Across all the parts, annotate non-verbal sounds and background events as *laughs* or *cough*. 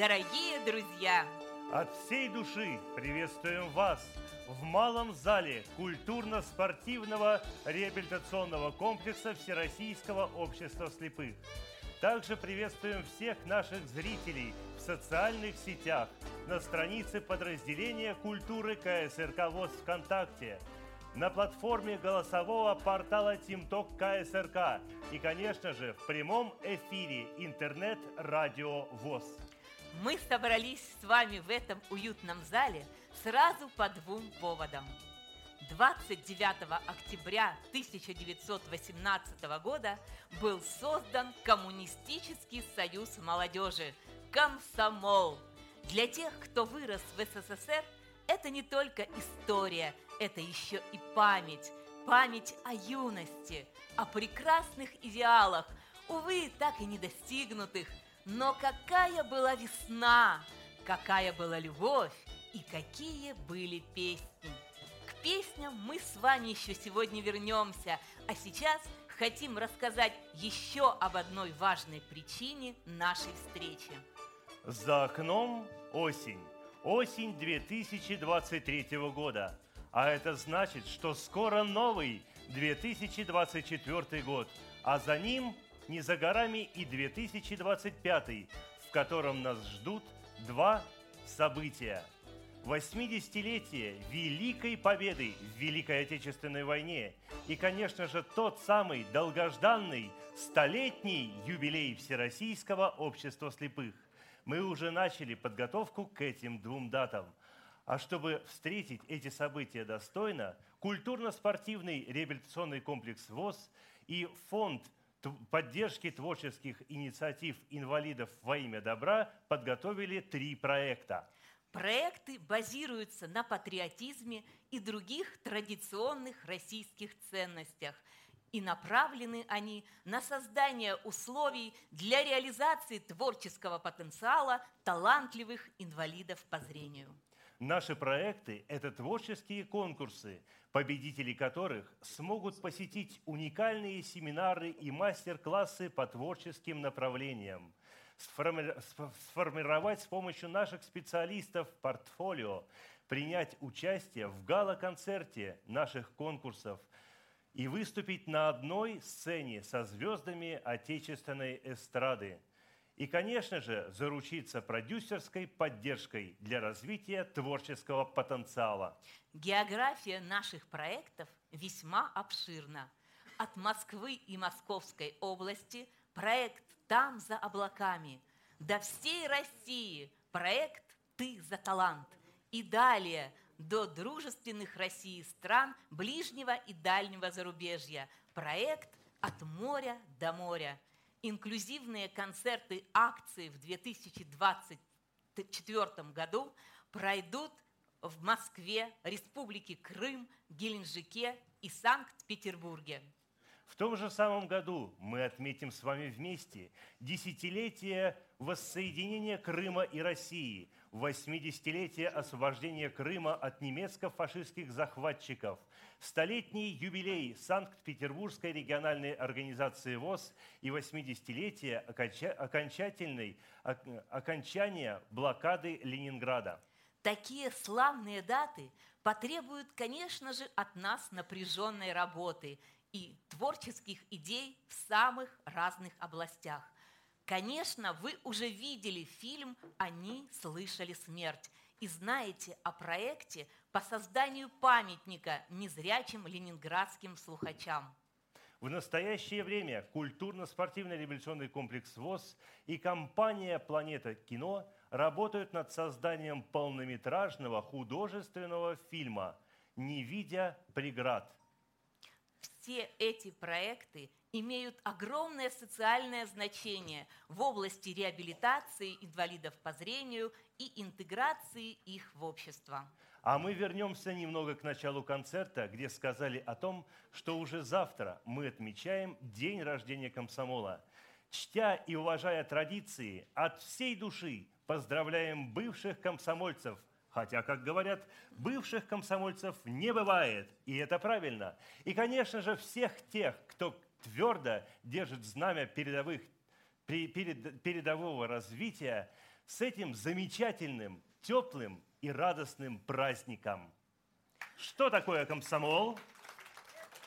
дорогие друзья! От всей души приветствуем вас в малом зале культурно-спортивного реабилитационного комплекса Всероссийского общества слепых. Также приветствуем всех наших зрителей в социальных сетях, на странице подразделения культуры КСРК ВОЗ ВКонтакте, на платформе голосового портала ТимТок КСРК и, конечно же, в прямом эфире интернет-радио ВОЗ. Мы собрались с вами в этом уютном зале сразу по двум поводам – 29 октября 1918 года был создан Коммунистический союз молодежи «Комсомол». Для тех, кто вырос в СССР, это не только история, это еще и память. Память о юности, о прекрасных идеалах, увы, так и не достигнутых. Но какая была весна, какая была любовь и какие были песни песням мы с вами еще сегодня вернемся, а сейчас хотим рассказать еще об одной важной причине нашей встречи. За окном осень. Осень 2023 года. А это значит, что скоро новый 2024 год, а за ним не за горами и 2025, в котором нас ждут два события – 80-летие Великой Победы в Великой Отечественной войне и, конечно же, тот самый долгожданный столетний юбилей Всероссийского общества слепых. Мы уже начали подготовку к этим двум датам. А чтобы встретить эти события достойно, культурно-спортивный реабилитационный комплекс ВОЗ и фонд поддержки творческих инициатив инвалидов во имя добра подготовили три проекта – Проекты базируются на патриотизме и других традиционных российских ценностях, и направлены они на создание условий для реализации творческого потенциала талантливых инвалидов по зрению. Наши проекты – это творческие конкурсы, победители которых смогут посетить уникальные семинары и мастер-классы по творческим направлениям – сформировать с помощью наших специалистов портфолио, принять участие в гала-концерте наших конкурсов и выступить на одной сцене со звездами отечественной эстрады. И, конечно же, заручиться продюсерской поддержкой для развития творческого потенциала. География наших проектов весьма обширна. От Москвы и Московской области проект там, за облаками, до всей России проект «Ты за талант» и далее до дружественных России стран ближнего и дальнего зарубежья. Проект «От моря до моря». Инклюзивные концерты акции в 2024 году пройдут в Москве, Республике Крым, Геленджике и Санкт-Петербурге. В том же самом году мы отметим с вами вместе десятилетие воссоединения Крыма и России, 80-летие освобождения Крыма от немецко-фашистских захватчиков, столетний юбилей Санкт-Петербургской региональной организации ВОЗ и 80-летие окончательной, окончания блокады Ленинграда. Такие славные даты потребуют, конечно же, от нас напряженной работы – и творческих идей в самых разных областях. Конечно, вы уже видели фильм «Они слышали смерть» и знаете о проекте по созданию памятника незрячим ленинградским слухачам. В настоящее время культурно-спортивный революционный комплекс ВОЗ и компания «Планета кино» работают над созданием полнометражного художественного фильма «Не видя преград», все эти проекты имеют огромное социальное значение в области реабилитации инвалидов по зрению и интеграции их в общество. А мы вернемся немного к началу концерта, где сказали о том, что уже завтра мы отмечаем день рождения комсомола. Чтя и уважая традиции, от всей души поздравляем бывших комсомольцев – Хотя, как говорят, бывших комсомольцев не бывает, и это правильно. И, конечно же, всех тех, кто твердо держит знамя передовых, перед, передового развития, с этим замечательным, теплым и радостным праздником. Что такое комсомол?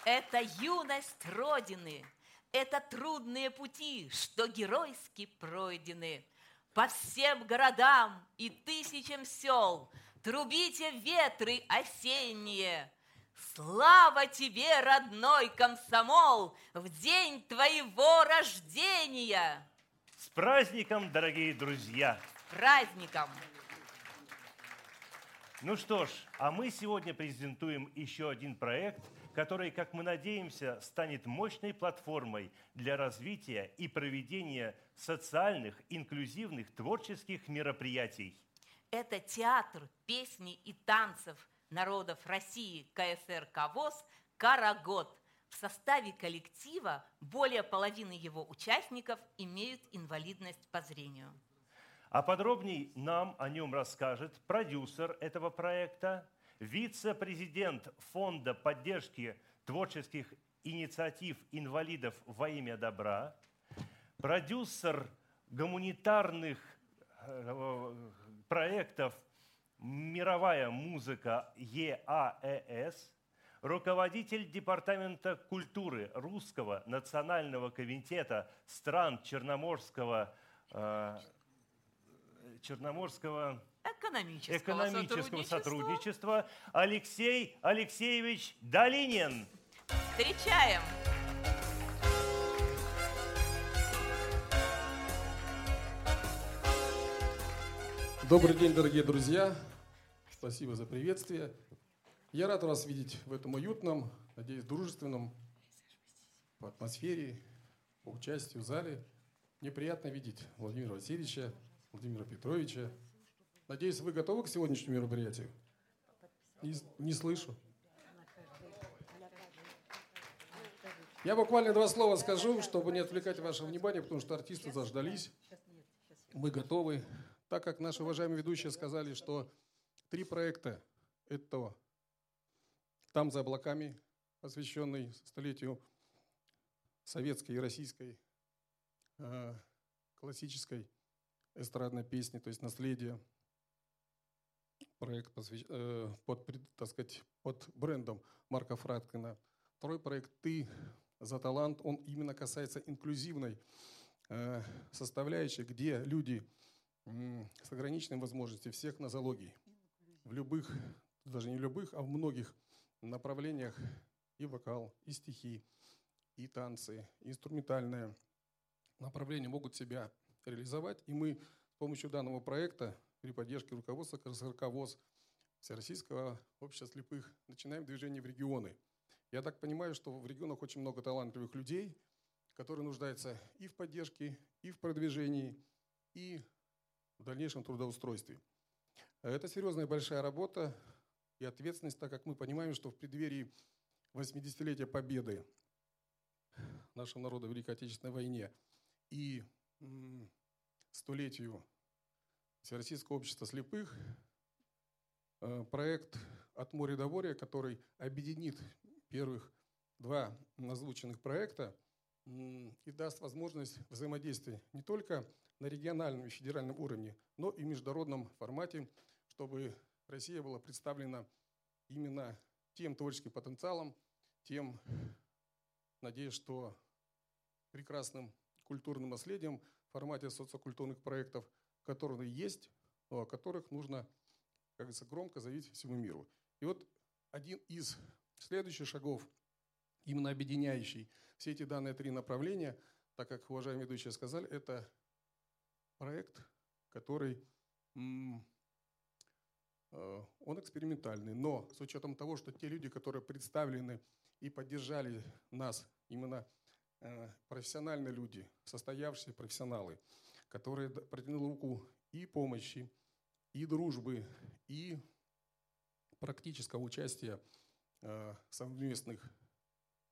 Это юность Родины, это трудные пути, что геройски пройдены. По всем городам и тысячам сел Трубите ветры осенние. Слава тебе, родной комсомол, В день твоего рождения! С праздником, дорогие друзья! С праздником! Ну что ж, а мы сегодня презентуем еще один проект, который, как мы надеемся, станет мощной платформой для развития и проведения социальных, инклюзивных, творческих мероприятий. Это театр песни и танцев народов России КСР КАВОЗ «Карагод». В составе коллектива более половины его участников имеют инвалидность по зрению. А подробней нам о нем расскажет продюсер этого проекта, вице-президент Фонда поддержки творческих инициатив инвалидов во имя добра, продюсер гуманитарных э, проектов «Мировая музыка ЕАЭС», руководитель Департамента культуры Русского национального комитета стран Черноморского э, Черноморского экономического, экономического сотрудничества. сотрудничества Алексей Алексеевич Долинин. Встречаем! Добрый день, дорогие друзья. Спасибо за приветствие. Я рад вас видеть в этом уютном, надеюсь, дружественном, по атмосфере, по участию в зале. Мне приятно видеть Владимира Васильевича, Владимира Петровича. Надеюсь, вы готовы к сегодняшнему мероприятию? Не, не слышу. Я буквально два слова скажу, чтобы не отвлекать ваше внимание, потому что артисты заждались. Мы готовы. Так как наши уважаемые ведущие сказали, что три проекта – это «Там за облаками», посвященный столетию советской и российской э, классической эстрадной песни, то есть наследие. Проект посвящ... э, под, так сказать, под брендом Марка Фраткина. Второй проект «Ты за талант», он именно касается инклюзивной э, составляющей, где люди с ограниченными возможностями всех нозологий, в любых, даже не в любых, а в многих направлениях и вокал, и стихи, и танцы, и инструментальное направление могут себя реализовать. И мы с помощью данного проекта при поддержке руководства КСРК ВОЗ Всероссийского общества слепых начинаем движение в регионы. Я так понимаю, что в регионах очень много талантливых людей, которые нуждаются и в поддержке, и в продвижении, и в дальнейшем трудоустройстве. Это серьезная большая работа и ответственность, так как мы понимаем, что в преддверии 80-летия победы нашего народа в Великой Отечественной войне и столетию Всероссийского общества слепых э, проект «От моря до моря», который объединит первых два озвученных проекта и даст возможность взаимодействия не только на региональном и федеральном уровне, но и в международном формате, чтобы Россия была представлена именно тем творческим потенциалом, тем, надеюсь, что прекрасным культурным наследием в формате социокультурных проектов, которые есть, но о которых нужно, как говорится, громко заявить всему миру. И вот один из следующих шагов, именно объединяющий все эти данные три направления, так как уважаемые ведущие сказали, это проект, который он экспериментальный, но с учетом того, что те люди, которые представлены и поддержали нас именно Э, профессиональные люди, состоявшиеся профессионалы, которые протянули руку и помощи, и дружбы, и практического участия э, в совместных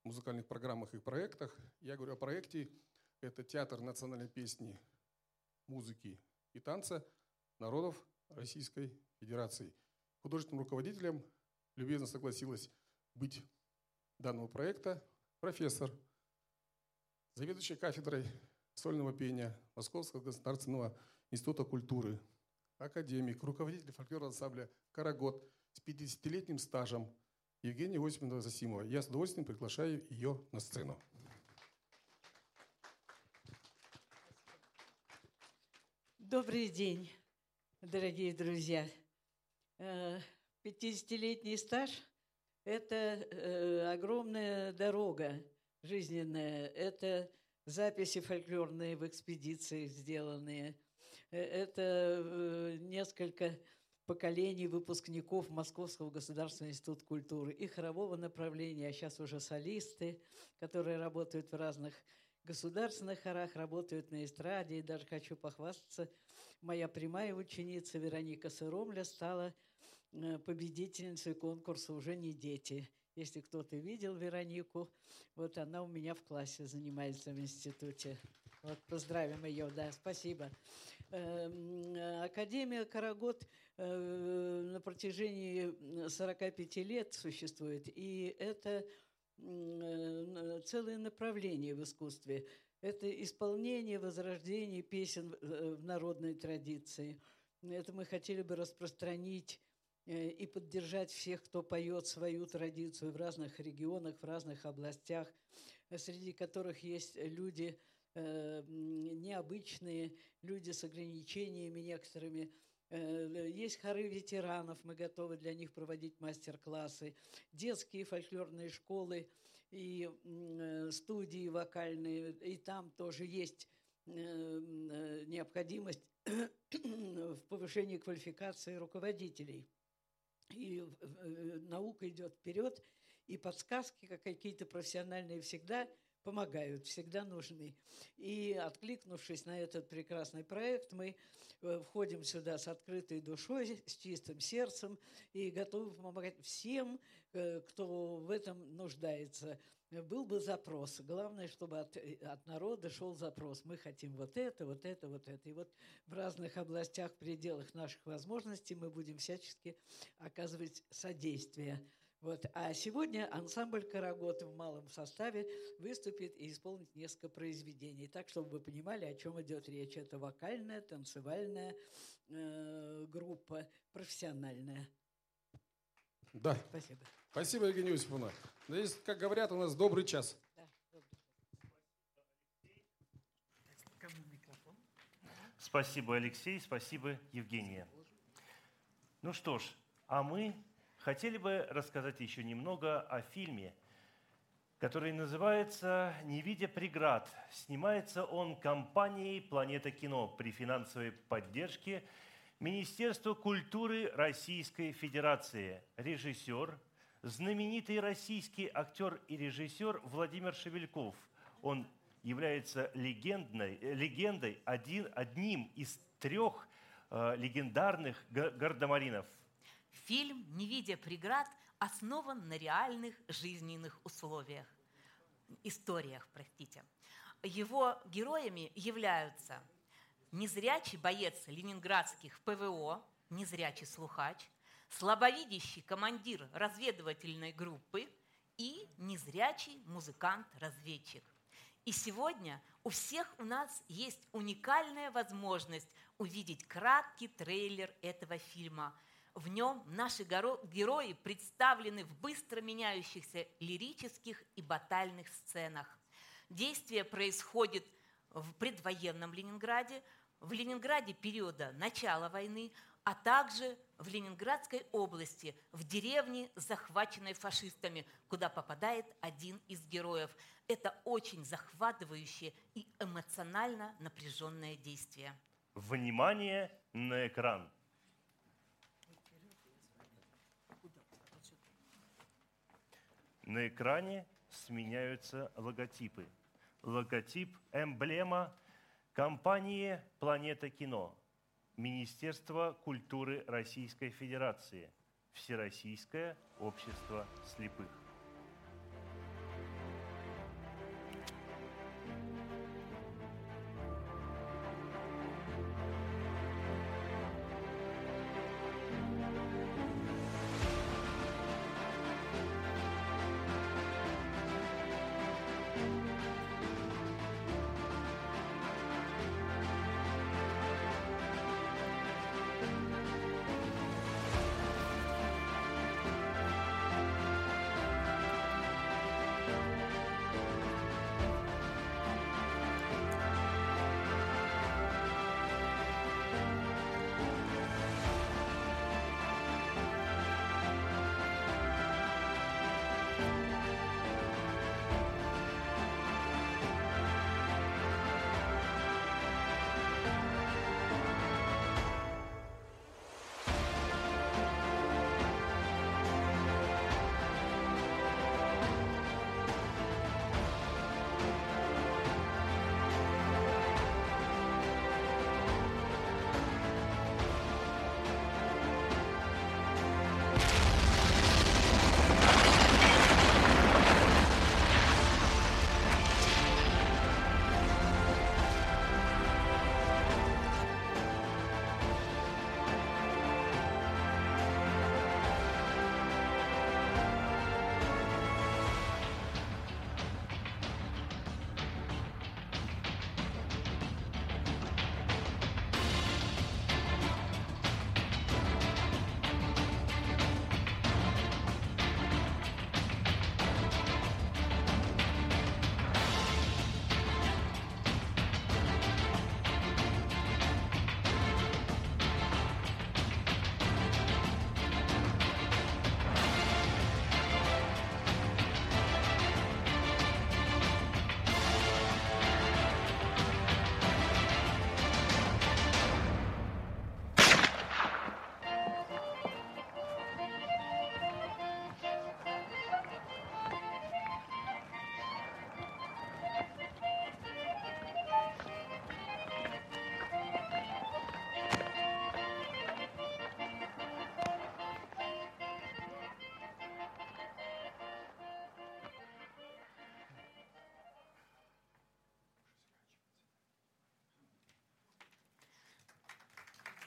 музыкальных программах и проектах. Я говорю о проекте, это Театр национальной песни, музыки и танца народов Российской Федерации. Художественным руководителем любезно согласилась быть данного проекта профессор заведующий кафедрой сольного пения Московского государственного Института культуры, академик, руководитель фольклорного ансамбля «Карагод» с 50-летним стажем Евгения Осиповна Засимова. Я с удовольствием приглашаю ее на сцену. Добрый день, дорогие друзья. 50-летний э, стаж – это э, огромная дорога жизненная. Это записи фольклорные в экспедициях сделанные. Э, это несколько поколений выпускников Московского государственного института культуры и хорового направления, а сейчас уже солисты, которые работают в разных государственных хорах, работают на эстраде. И даже хочу похвастаться, моя прямая ученица Вероника Сыромля стала э, победительницей конкурса «Уже не дети». Если кто-то видел Веронику, вот она у меня в классе занимается в институте. Вот поздравим ее, да, спасибо. Эм, Академия Карагод э, на протяжении 45 лет существует, и это Э, целое направление в искусстве. Это исполнение, возрождение песен э, в народной традиции. Это мы хотели бы распространить э, и поддержать всех, кто поет свою традицию в разных регионах, в разных областях, среди которых есть люди необычные, люди с ограничениями некоторыми – Э, есть хоры ветеранов, мы готовы для них проводить мастер-классы, детские фольклорные школы и э, студии вокальные, и там тоже есть э, необходимость *clears throat* в повышении квалификации руководителей. И наука идет вперед, и подсказки как какие-то профессиональные всегда помогают, всегда нужны. И откликнувшись на этот прекрасный проект, мы Э, входим сюда с открытой душой, с чистым сердцем и готовы помогать всем, э, кто в этом нуждается. Был бы запрос. Главное, чтобы от, э, от народа шел запрос. Мы хотим вот это, вот это, вот это. И вот в разных областях, в пределах наших возможностей мы будем всячески оказывать содействие вот. А сегодня ансамбль «Караготы» в малом составе выступит и исполнит несколько произведений. Так, чтобы вы понимали, о чем идет речь. Это вокальная, танцевальная э, группа, профессиональная. Да. Спасибо. Спасибо, Евгения Иосифовна. Здесь, как говорят, у нас добрый час. Да, Спасибо, Алексей, спасибо, Евгения. Ну что ж, а мы хотели бы рассказать еще немного о фильме, который называется «Не видя преград». Снимается он компанией «Планета кино» при финансовой поддержке Министерства культуры Российской Федерации. Режиссер, знаменитый российский актер и режиссер Владимир Шевельков. Он является легендной, легендой, один, одним из трех э, легендарных гардемаринов – Фильм «Не видя преград» основан на реальных жизненных условиях, историях, простите. Его героями являются незрячий боец ленинградских ПВО, незрячий слухач, слабовидящий командир разведывательной группы и незрячий музыкант-разведчик. И сегодня у всех у нас есть уникальная возможность увидеть краткий трейлер этого фильма – в нем наши герои представлены в быстро меняющихся лирических и батальных сценах. Действие происходит в предвоенном Ленинграде, в Ленинграде периода начала войны, а также в Ленинградской области, в деревне, захваченной фашистами, куда попадает один из героев. Это очень захватывающее и эмоционально напряженное действие. Внимание на экран! На экране сменяются логотипы. Логотип, эмблема компании «Планета кино», Министерство культуры Российской Федерации, Всероссийское общество слепых.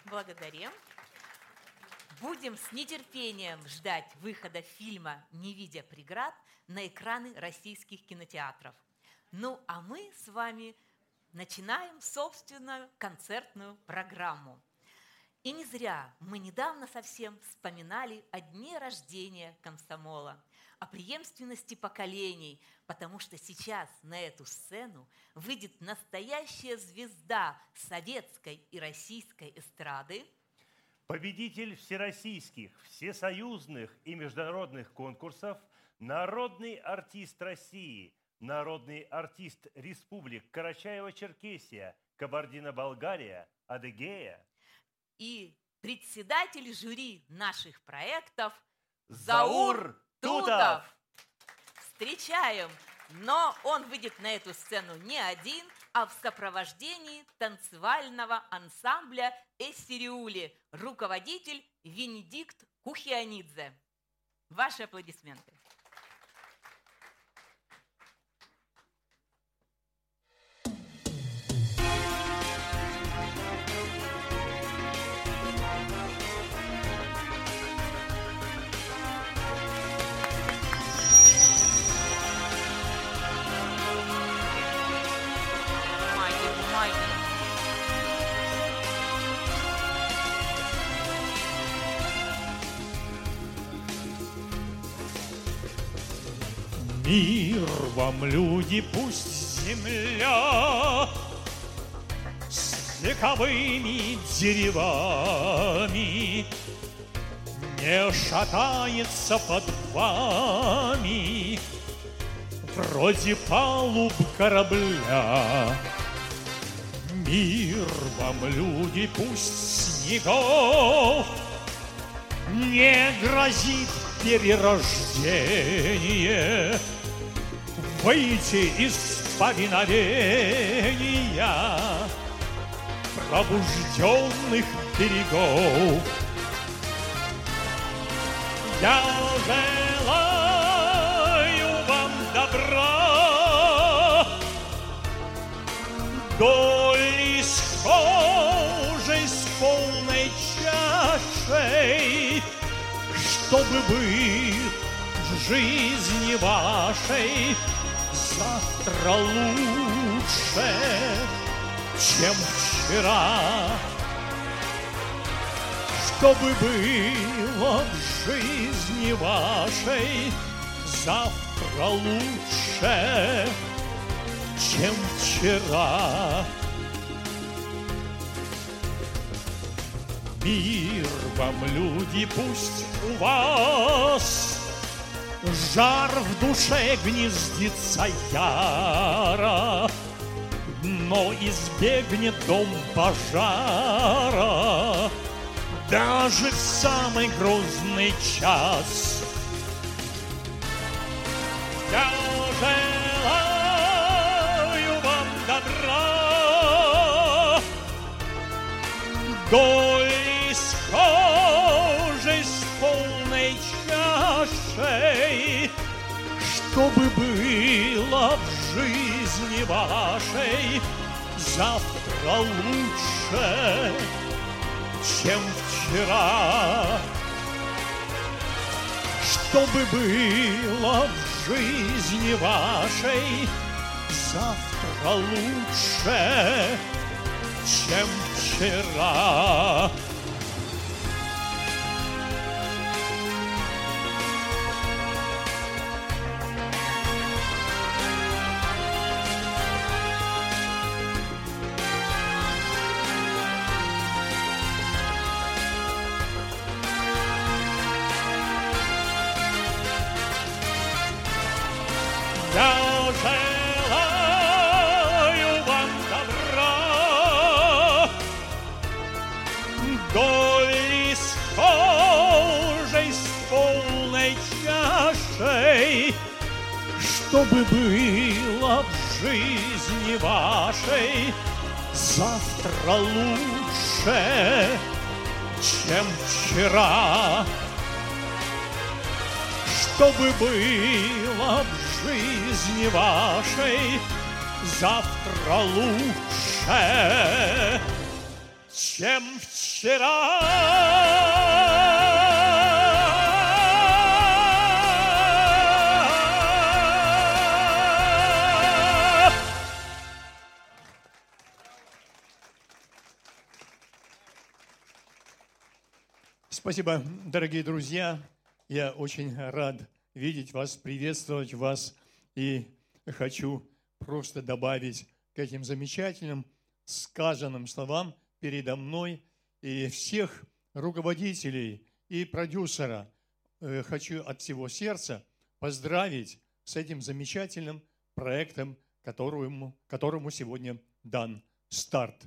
Благодарим. Будем с нетерпением ждать выхода фильма «Не видя преград» на экраны российских кинотеатров. Ну, а мы с вами начинаем собственную концертную программу. И не зря мы недавно совсем вспоминали о дне рождения комсомола, о преемственности поколений, потому что сейчас на эту сцену выйдет настоящая звезда советской и российской эстрады – победитель всероссийских, всесоюзных и международных конкурсов, народный артист России, народный артист республик Карачаева-Черкесия, Кабардино-Балкария, Адыгея. И председатель жюри наших проектов Заур Тутов. Встречаем! Но он выйдет на эту сцену не один, а в сопровождении танцевального ансамбля «Эссириули», руководитель Венедикт Кухианидзе. Ваши аплодисменты. Мир вам, люди, пусть земля С вековыми деревами Не шатается под вами. Вроде палуб корабля. Мир вам, люди, пусть снегов Не грозит перерождение. Выйти из повиновения пробужденных берегов. Я желаю вам добра, доли схожей с полной чашей, чтобы быть в жизни вашей завтра лучше, чем вчера. Чтобы было в жизни вашей завтра лучше, чем вчера. Мир вам, люди, пусть у вас. Жар в душе гнездится яро, Но избегнет дом пожара. Даже в самый грозный час. Я желаю вам добра, доли чашей, чтобы было в жизни вашей завтра лучше, чем вчера. Чтобы было в жизни вашей завтра лучше, чем вчера. Я желаю вам добра, доли схожей с полной чашей, чтобы было в жизни вашей завтра лучше, чем вчера. Чтобы было в жизни вашей завтра лучше, чем вчера. Спасибо, дорогие друзья. Я очень рад видеть вас, приветствовать вас. И хочу просто добавить к этим замечательным сказанным словам передо мной и всех руководителей и продюсера э, хочу от всего сердца поздравить с этим замечательным проектом, которому, которому сегодня дан старт.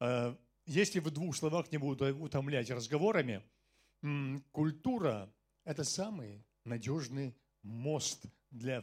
Э, если в двух словах не буду утомлять разговорами, культура – это самый надежный мост для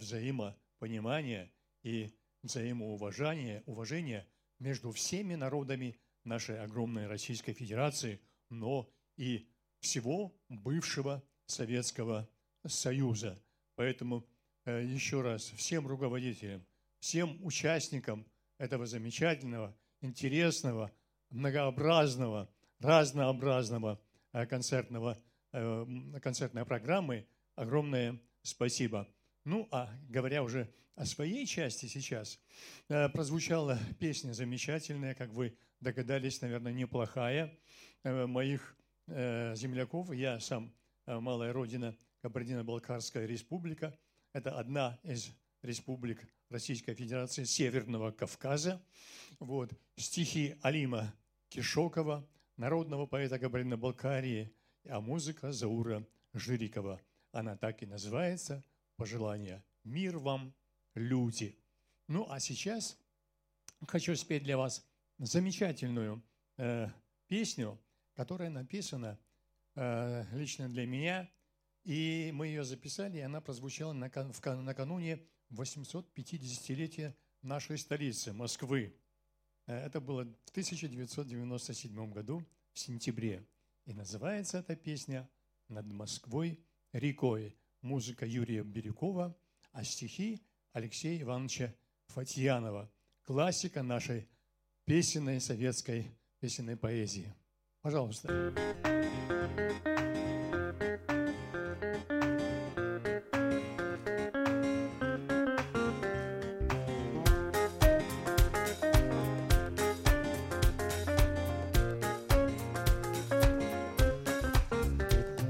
взаимопонимания и взаимоуважения уважения между всеми народами нашей огромной Российской Федерации, но и всего бывшего Советского Союза. Поэтому э, еще раз всем руководителям, всем участникам этого замечательного, интересного, многообразного, разнообразного э, концертного, э, концертной программы огромное спасибо. Ну, а говоря уже о своей части сейчас, прозвучала песня замечательная, как вы догадались, наверное, неплохая, моих земляков. Я сам малая родина Кабардино-Балкарская республика. Это одна из республик Российской Федерации Северного Кавказа. Вот. Стихи Алима Кишокова, народного поэта Кабардино-Балкарии, а музыка Заура Жирикова. Она так и называется «Пожелание. Мир вам, люди». Ну, а сейчас хочу спеть для вас замечательную э, песню, которая написана э, лично для меня – и мы ее записали, и она прозвучала накануне 850-летия нашей столицы, Москвы. Э, это было в 1997 году, в сентябре. И называется эта песня «Над Москвой рекой». Музыка Юрия Бирюкова, а стихи Алексея Ивановича Фатьянова. Классика нашей песенной советской песенной поэзии. Пожалуйста.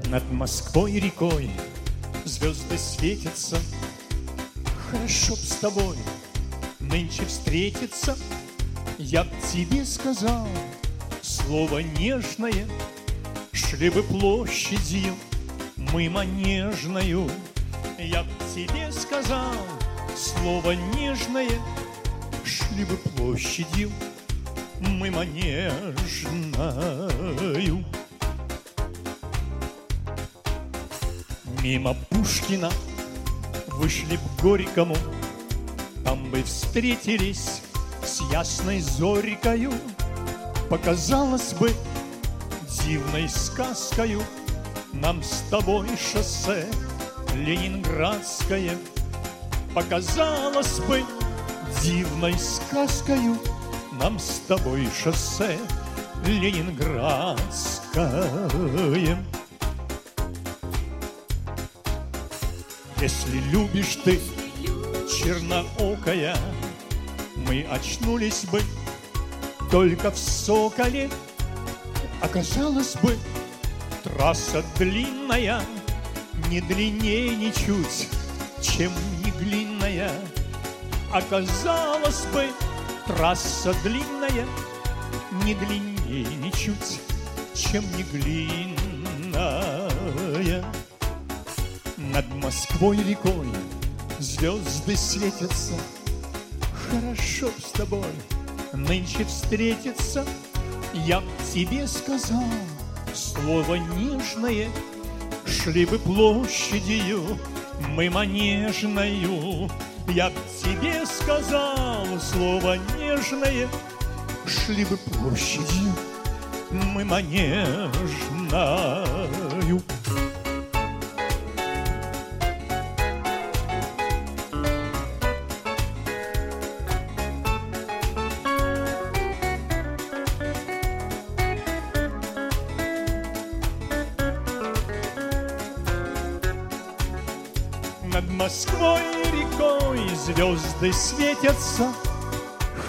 Над Москвой рекой звезды светятся. Хорошо б с тобой нынче встретиться. Я б тебе сказал слово нежное, Шли бы площадью мы манежною. Я б тебе сказал слово нежное, Шли бы площадью мы манежною. Мимо Пушкина вышли к Горькому, Там бы встретились с ясной зорькою, Показалось бы дивной сказкою. Нам с тобой шоссе ленинградское Показалось бы дивной сказкою. Нам с тобой шоссе ленинградское Если любишь ты, черноокая, Мы очнулись бы только в Соколе. Оказалось бы, трасса длинная, Не длиннее ничуть, чем не длинная. Оказалось бы, трасса длинная, Не длиннее ничуть, чем не длинная. Москвой рекой звезды светятся. Хорошо с тобой нынче встретиться. Я б тебе сказал слово нежное, Шли бы площадью мы манежною. Я б тебе сказал слово нежное, Шли бы площадью мы манежною. Звезды светятся,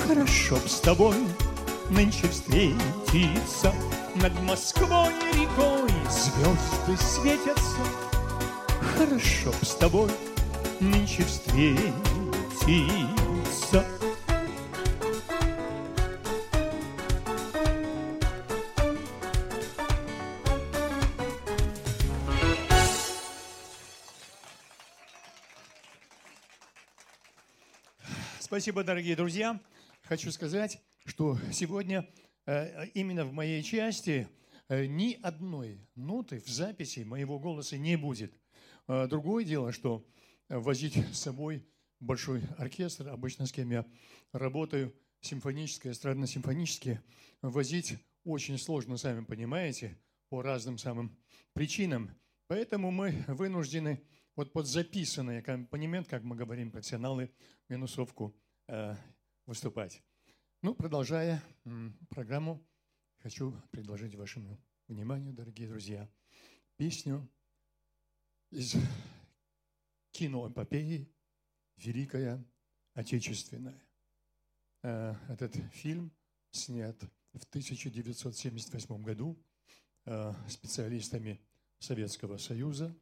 Хорошо б с тобой нынче встретиться. Над Москвой рекой звезды светятся, Хорошо б с тобой нынче встретиться. Спасибо, дорогие друзья. Хочу сказать, что сегодня э, именно в моей части э, ни одной ноты в записи моего голоса не будет. Э, другое дело, что возить с собой большой оркестр, обычно с кем я работаю, симфоническое, эстрадно-симфонические, возить очень сложно, сами понимаете, по разным самым причинам. Поэтому мы вынуждены вот под записанный аккомпанемент, как мы говорим, профессионалы, минусовку выступать. Ну, продолжая программу, хочу предложить вашему вниманию, дорогие друзья, песню из киноэпопеи «Великая Отечественная». Э, этот фильм снят в 1978 году э, специалистами Советского Союза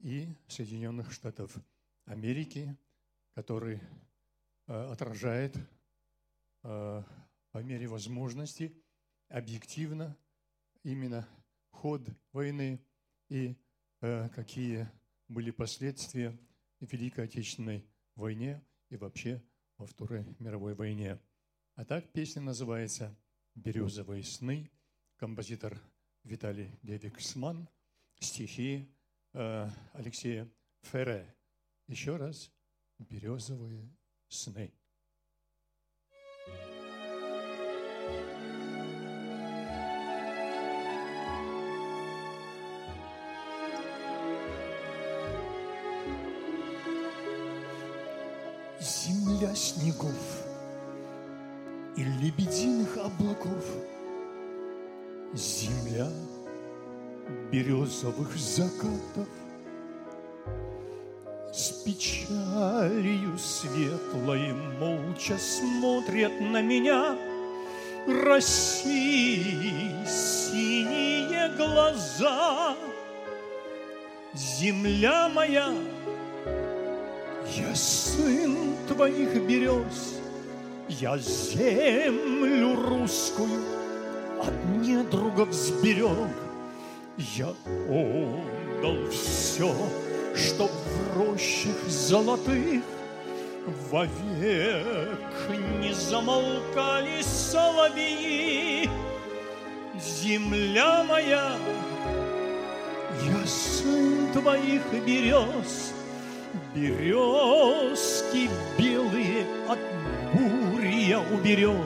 и Соединенных Штатов Америки, который Э, отражает э, по мере возможности объективно именно ход войны и э, какие были последствия в Великой Отечественной войне и вообще во Второй мировой войне. А так песня называется «Березовые сны», композитор Виталий Девиксман, стихи Алексея Ферре. Еще раз «Березовые сны. Земля снегов и лебединых облаков, Земля березовых закатов, с печалью светлой молча смотрят на меня России синие глаза. Земля моя, я сын твоих берез, Я землю русскую от недругов сберег. Я отдал все, Чтоб рощах золотых Вовек не замолкали соловьи. Земля моя, я сын твоих берез, Березки белые от бури я уберег,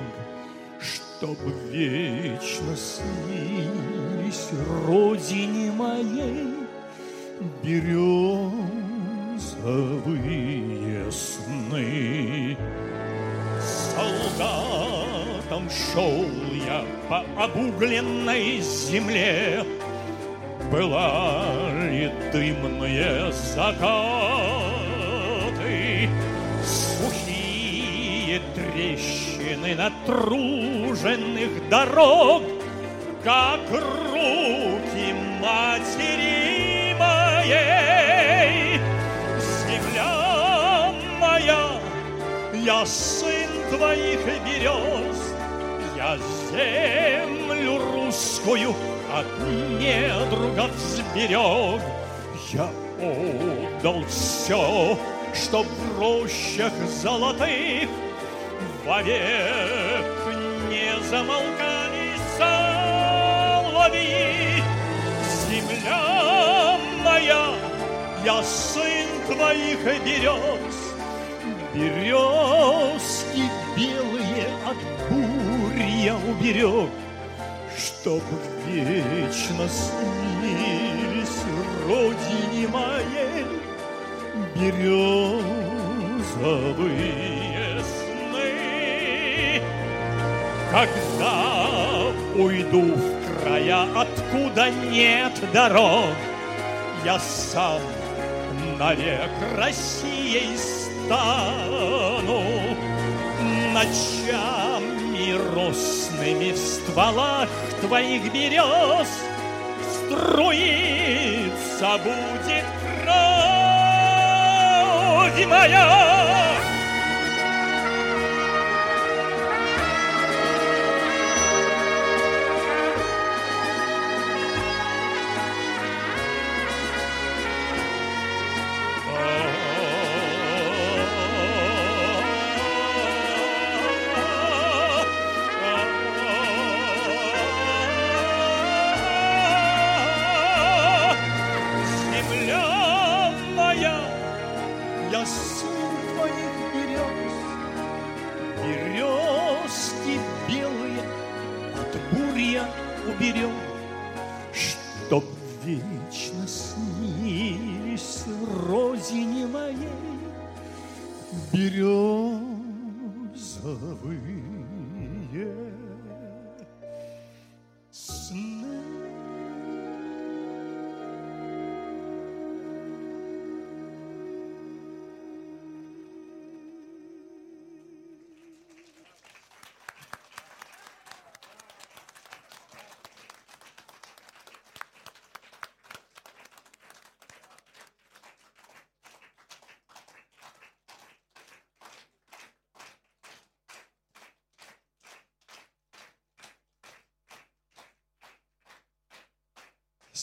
Чтоб вечно снились родине моей березовые сны. Солдатом шел я по обугленной земле, Была ли дымные закаты, Сухие трещины натруженных дорог, Как руки матери моей. Я сын твоих берез, я землю русскую от недругов сберег. Я отдал все, чтоб в рощах золотых вовек не замолкали соловьи. Земля моя, я сын твоих берез. Березки белые от бурь я уберег, Чтоб вечно снились родине моей березовые сны. Когда уйду в края, откуда нет дорог, я сам навек Россией стану. Ночами росными в стволах твоих берез Струится будет кровь моя.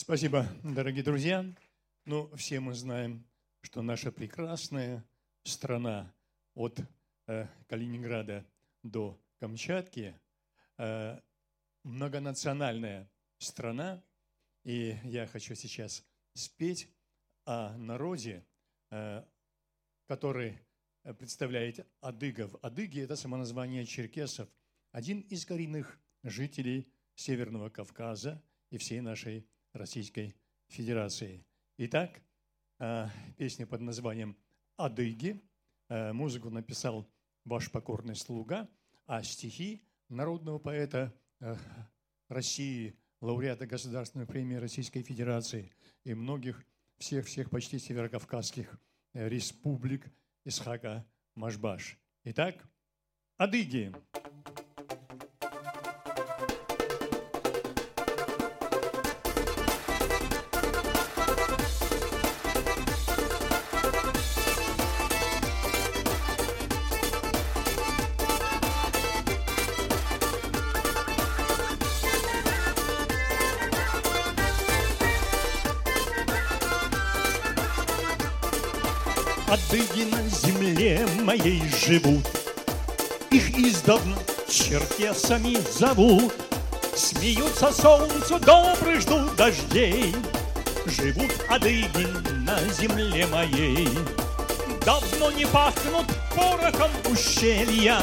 Спасибо, дорогие друзья. Ну, все мы знаем, что наша прекрасная страна от э, Калининграда до Камчатки э, многонациональная страна. И я хочу сейчас спеть о народе, э, который э, представляет адыгов. Адыги – это самоназвание черкесов, один из коренных жителей Северного Кавказа и всей нашей Российской Федерации. Итак, э, песня под названием «Адыги». Э, Музыку написал ваш покорный слуга, а стихи народного поэта э, России, лауреата Государственной премии Российской Федерации и многих, всех-всех почти северокавказских республик Исхака Машбаш. Итак, «Адыги». Адыги моей живут, Их издавна черкесами зовут. Смеются солнцу, добры ждут дождей, Живут адыги на земле моей. Давно не пахнут порохом ущелья,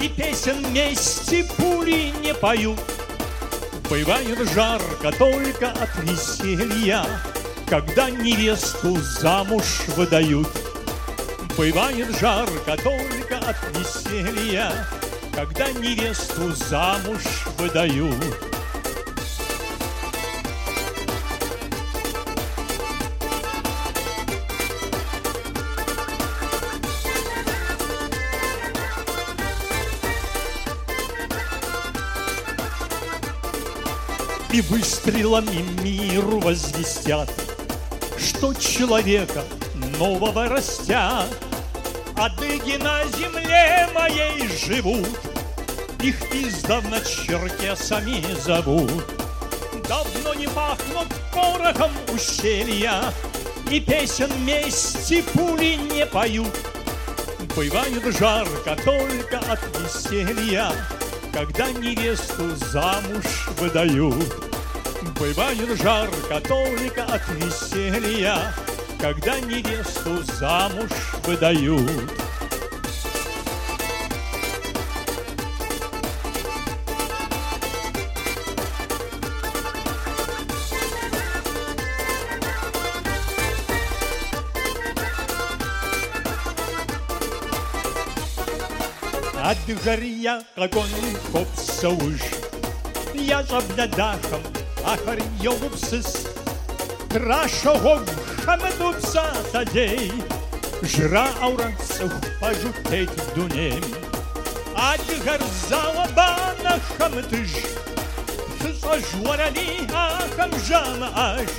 И песен мести пули не поют. Бывает жарко только от веселья, Когда невесту замуж выдают. Бывает жарко только от веселья, Когда невесту замуж выдают. И выстрелами миру возвестят, Что человека нового растят. Адыги на земле моей живут, Их издавна черкесами зовут. Давно не пахнут порохом ущелья, И песен мести пули не поют. Бывает жарко только от веселья, Когда невесту замуж выдают. Бывает жарко только от веселья, Когда невесту замуж выдают. Адыгарья, огонь копсауш, Я за блядахом, ахар йогупсис, Краша гог хамедуца тадей, Жра ауранцев пажутеть дунем. Ад гарзала бана хамтыш, Сажуарани ахам жама аш,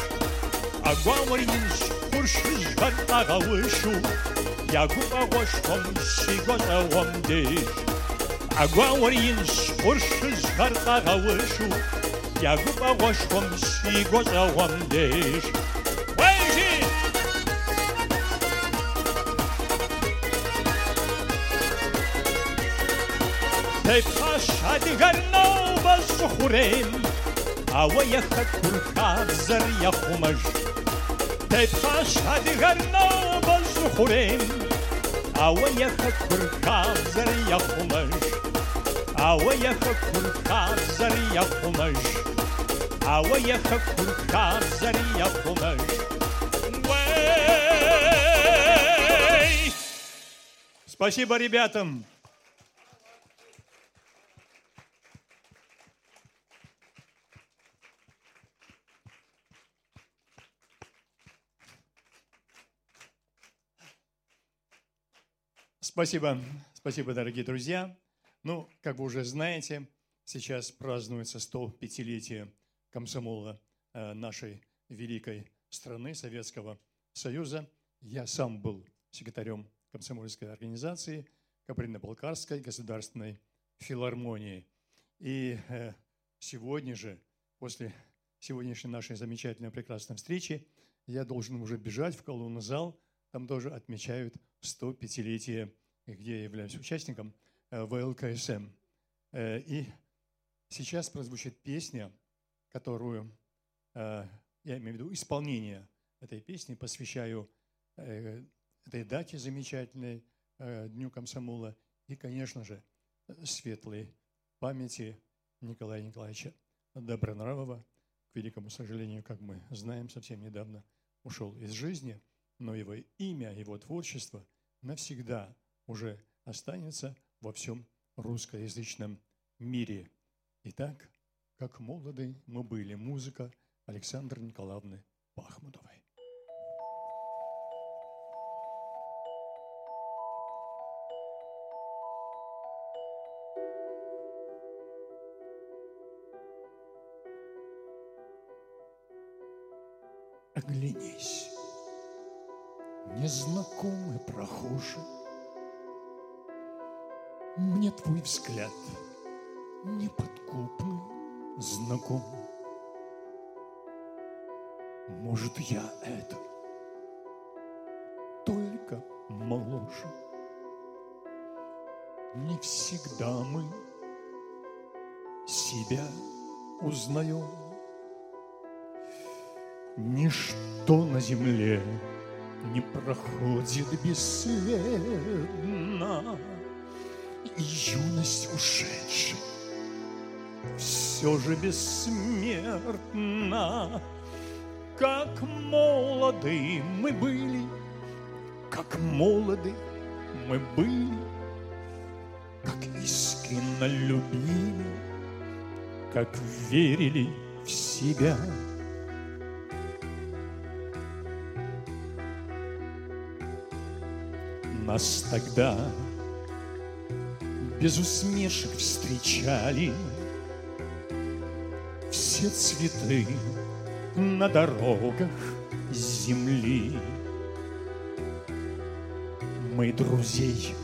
Агуамаринш куршиш гар агавышу, Ягу агошком шигота вамдеш. Агуамаринш куршиш гар агавышу, Ягу агошком шигота вамдеш. Тепашад гарно басухурем, Ауаяха курха зар яхумаш. Тепашад гарно басухурем, Ауаяха курха зар яхумаш. Ауаяха курха зар яхумаш. Ауаяха курха зар яхумаш. Уэй! Спасибо ребятам. Спасибо, спасибо, дорогие друзья. Ну, как вы уже знаете, сейчас празднуется 105-летие комсомола э, нашей великой страны, Советского Союза. Я сам был секретарем комсомольской организации Каприно-Балкарской государственной филармонии. И э, сегодня же, после сегодняшней нашей замечательной прекрасной встречи, я должен уже бежать в колонну зал. Там тоже отмечают 105-летие, где я являюсь участником э, ВЛКСМ. Э, И сейчас прозвучит песня, которую, э, я имею в виду исполнение этой песни, посвящаю этой дате замечательной, Дню комсомола и, конечно же, светлой памяти Николая Николаевича Добронравова. К великому сожалению, как мы знаем, совсем недавно ушел из жизни, но его имя, его творчество навсегда уже останется во всем русскоязычном мире. Итак, как молоды мы были, музыка Александры Николаевны Пахмутовой. Оглянись, незнакомый прохожий, Мне твой взгляд неподкупный знаком. Может, я это только моложе. Не всегда мы себя узнаем. Ничто на земле не проходит бесследно. И юность ушедшая все же бессмертна. Как молоды мы были, как молоды мы были, как искренно любили, как верили в себя. Нас тогда без усмешек встречали все цветы на дорогах земли. Мы друзей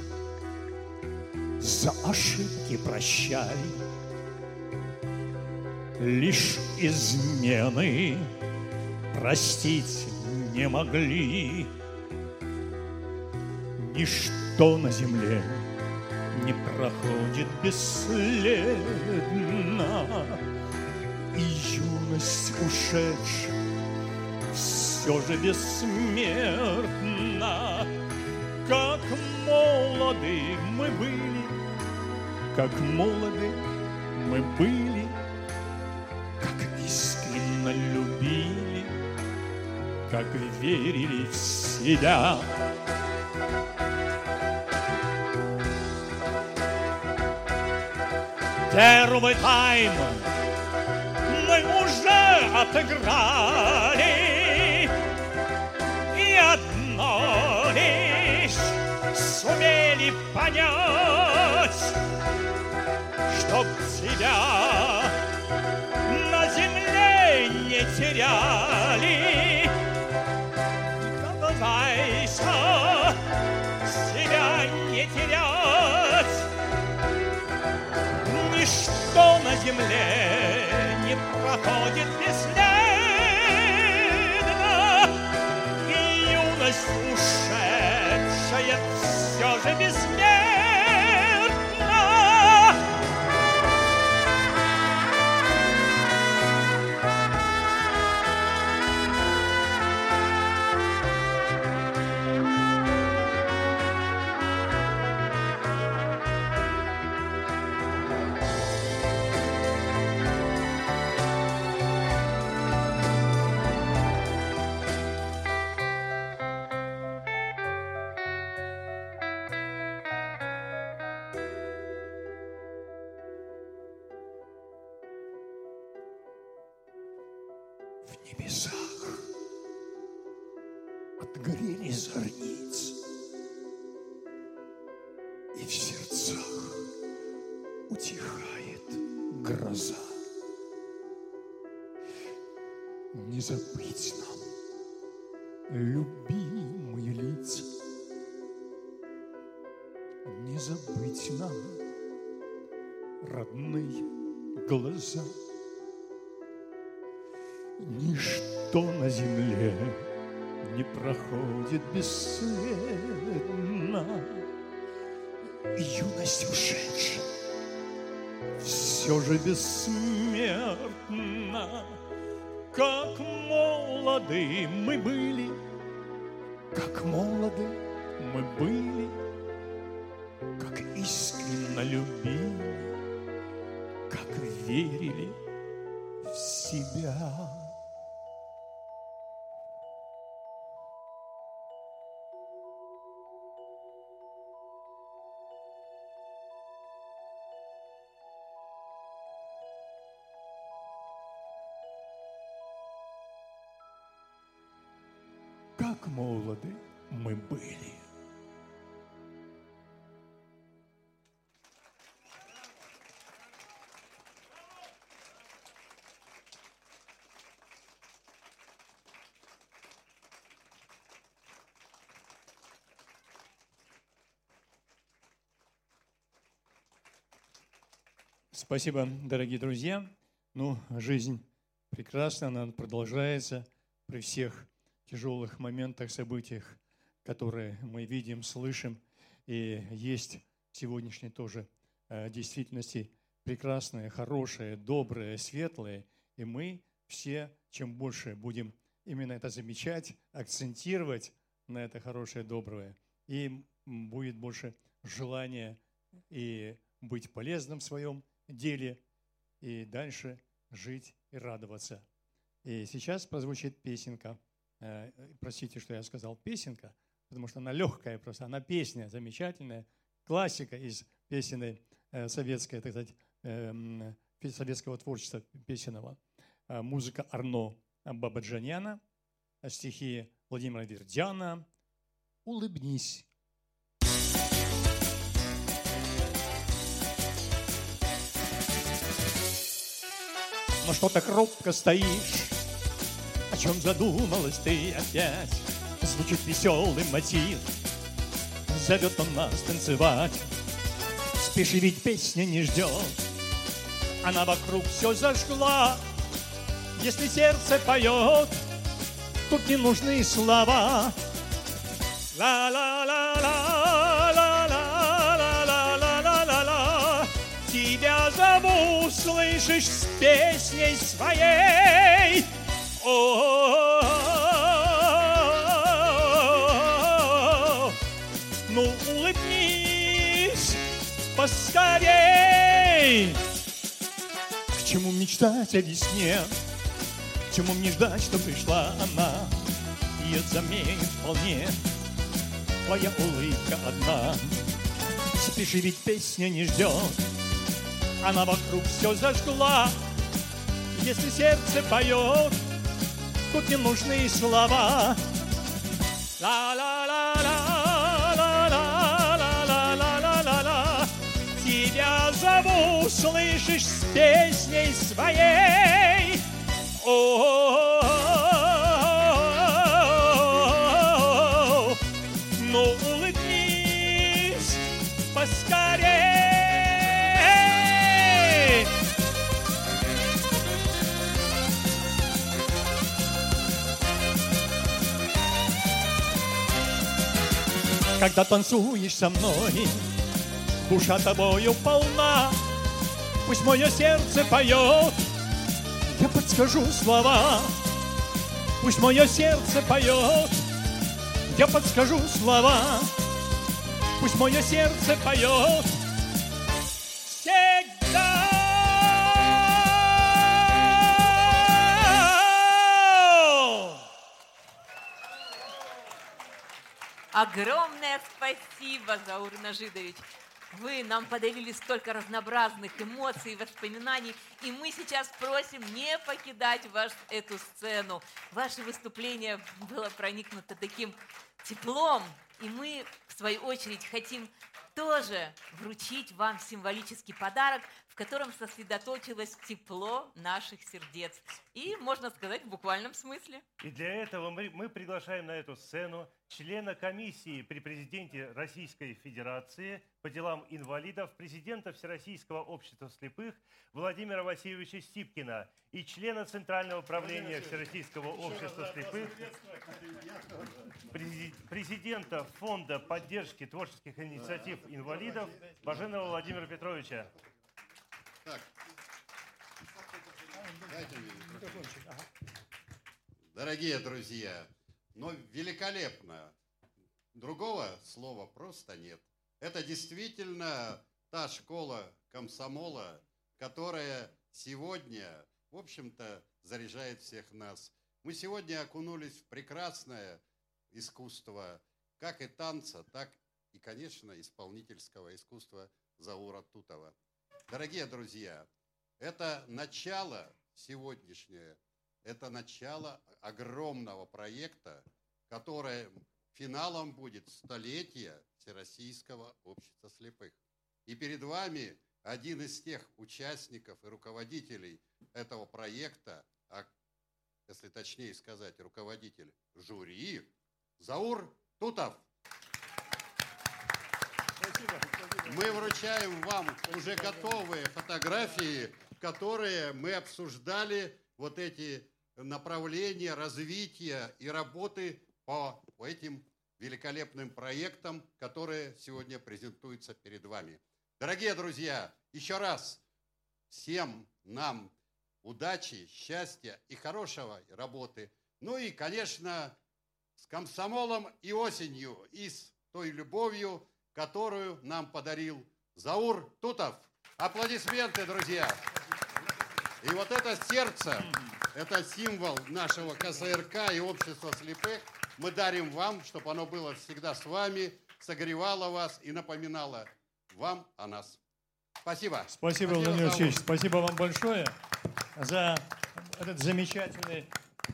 за ошибки прощали, Лишь измены простить не могли. Ничто на земле не проходит бесследно, И юность ушедшая все же бессмертна. Как молоды мы были, как молоды мы были, Как искренно любили, как верили в себя. Первый тайм мы уже отыграли. И одно лишь сумели понять Чтоб тебя на земле не теряли. Голодайся ничто на земле не проходит бесследно, и юность ушедшая все же бессмертна. Небесах отгорели зорницы, И в сердцах утихает гроза. Не забыть нам любимые лица, Не забыть нам родные глаза. Ничто на земле не проходит бесследно. Юность ушедшая все же бессмертна. Как молоды мы были, как молоды мы были, как искренно любили, как верили в себя. Были. Спасибо, дорогие друзья. Ну, жизнь прекрасна, она продолжается при всех тяжелых моментах, событиях, которые мы видим, слышим. И есть сегодняшней тоже э, действительности прекрасное, хорошее, доброе, светлое. И мы все, чем больше будем именно это замечать, акцентировать на это хорошее, доброе, и будет больше желания и быть полезным в своем деле, и дальше жить и радоваться. И сейчас прозвучит песенка. Э, Простите, что я сказал песенка, потому что она легкая просто, она песня замечательная, классика из песенной э, советской, так сказать, эм, советского творчества песенного. Э, Музыка Арно Бабаджаняна, стихи Владимира Вердяна. «Улыбнись». Но что так робко стоишь? О чем задумалась ты опять? Звучит веселый мотив, зовет он нас танцевать. Спеши, ведь песня не ждет, она вокруг все зажгла. Если сердце поет, тут не нужны слова. Ла-ла-ла-ла, ла-ла-ла-ла-ла-ла-ла-ла. Тебя зову, слышишь, с песней своей. О, поскорей. К чему мечтать о весне? К чему мне ждать, что пришла она? Ее заменит вполне твоя улыбка одна. Спеши, ведь песня не ждет, она вокруг все зажгла. Если сердце поет, тут не нужны слова. Ла-ла-ла-ла, услышишь с песней своей. О, ну улыбнись поскорей. Когда танцуешь со мной, душа тобою полна, Пусть мое сердце поет, я подскажу слова. Пусть мое сердце поет, я подскажу слова. Пусть мое сердце поет всегда. Огромное спасибо, Заур Нажидович. Вы нам подарили столько разнообразных эмоций и воспоминаний, и мы сейчас просим не покидать ваш, эту сцену. Ваше выступление было проникнуто таким теплом, и мы, в свою очередь, хотим тоже вручить вам символический подарок, котором сосредоточилось тепло наших сердец. И, можно сказать, в буквальном смысле. И для этого мы, мы приглашаем на эту сцену члена комиссии при президенте Российской Федерации по делам инвалидов, президента Всероссийского общества слепых Владимира Васильевича Стипкина и члена Центрального правления Всероссийского общества слепых, прези- президента Фонда поддержки творческих инициатив инвалидов Баженова Владимира Петровича. Так. Дайте мне. Дорогие друзья, ну великолепно. Другого слова просто нет. Это действительно та школа комсомола, которая сегодня, в общем-то, заряжает всех нас. Мы сегодня окунулись в прекрасное искусство, как и танца, так и, конечно, исполнительского искусства Заура Тутова. Дорогие друзья, это начало сегодняшнее, это начало огромного проекта, которое финалом будет столетие Всероссийского общества слепых. И перед вами один из тех участников и руководителей этого проекта, а если точнее сказать, руководитель жюри, Заур Тутов. Мы вручаем вам уже готовые фотографии, которые мы обсуждали, вот эти направления развития и работы по этим великолепным проектам, которые сегодня презентуются перед вами. Дорогие друзья, еще раз всем нам удачи, счастья и хорошего работы. Ну и, конечно, с комсомолом и осенью, и с той любовью, которую нам подарил Заур Тутов. Аплодисменты, друзья! И вот это сердце, это символ нашего КСРК и общества слепых. Мы дарим вам, чтобы оно было всегда с вами, согревало вас и напоминало вам о нас. Спасибо. Спасибо, Владимир Заур. Алексеевич. Спасибо вам большое за этот замечательный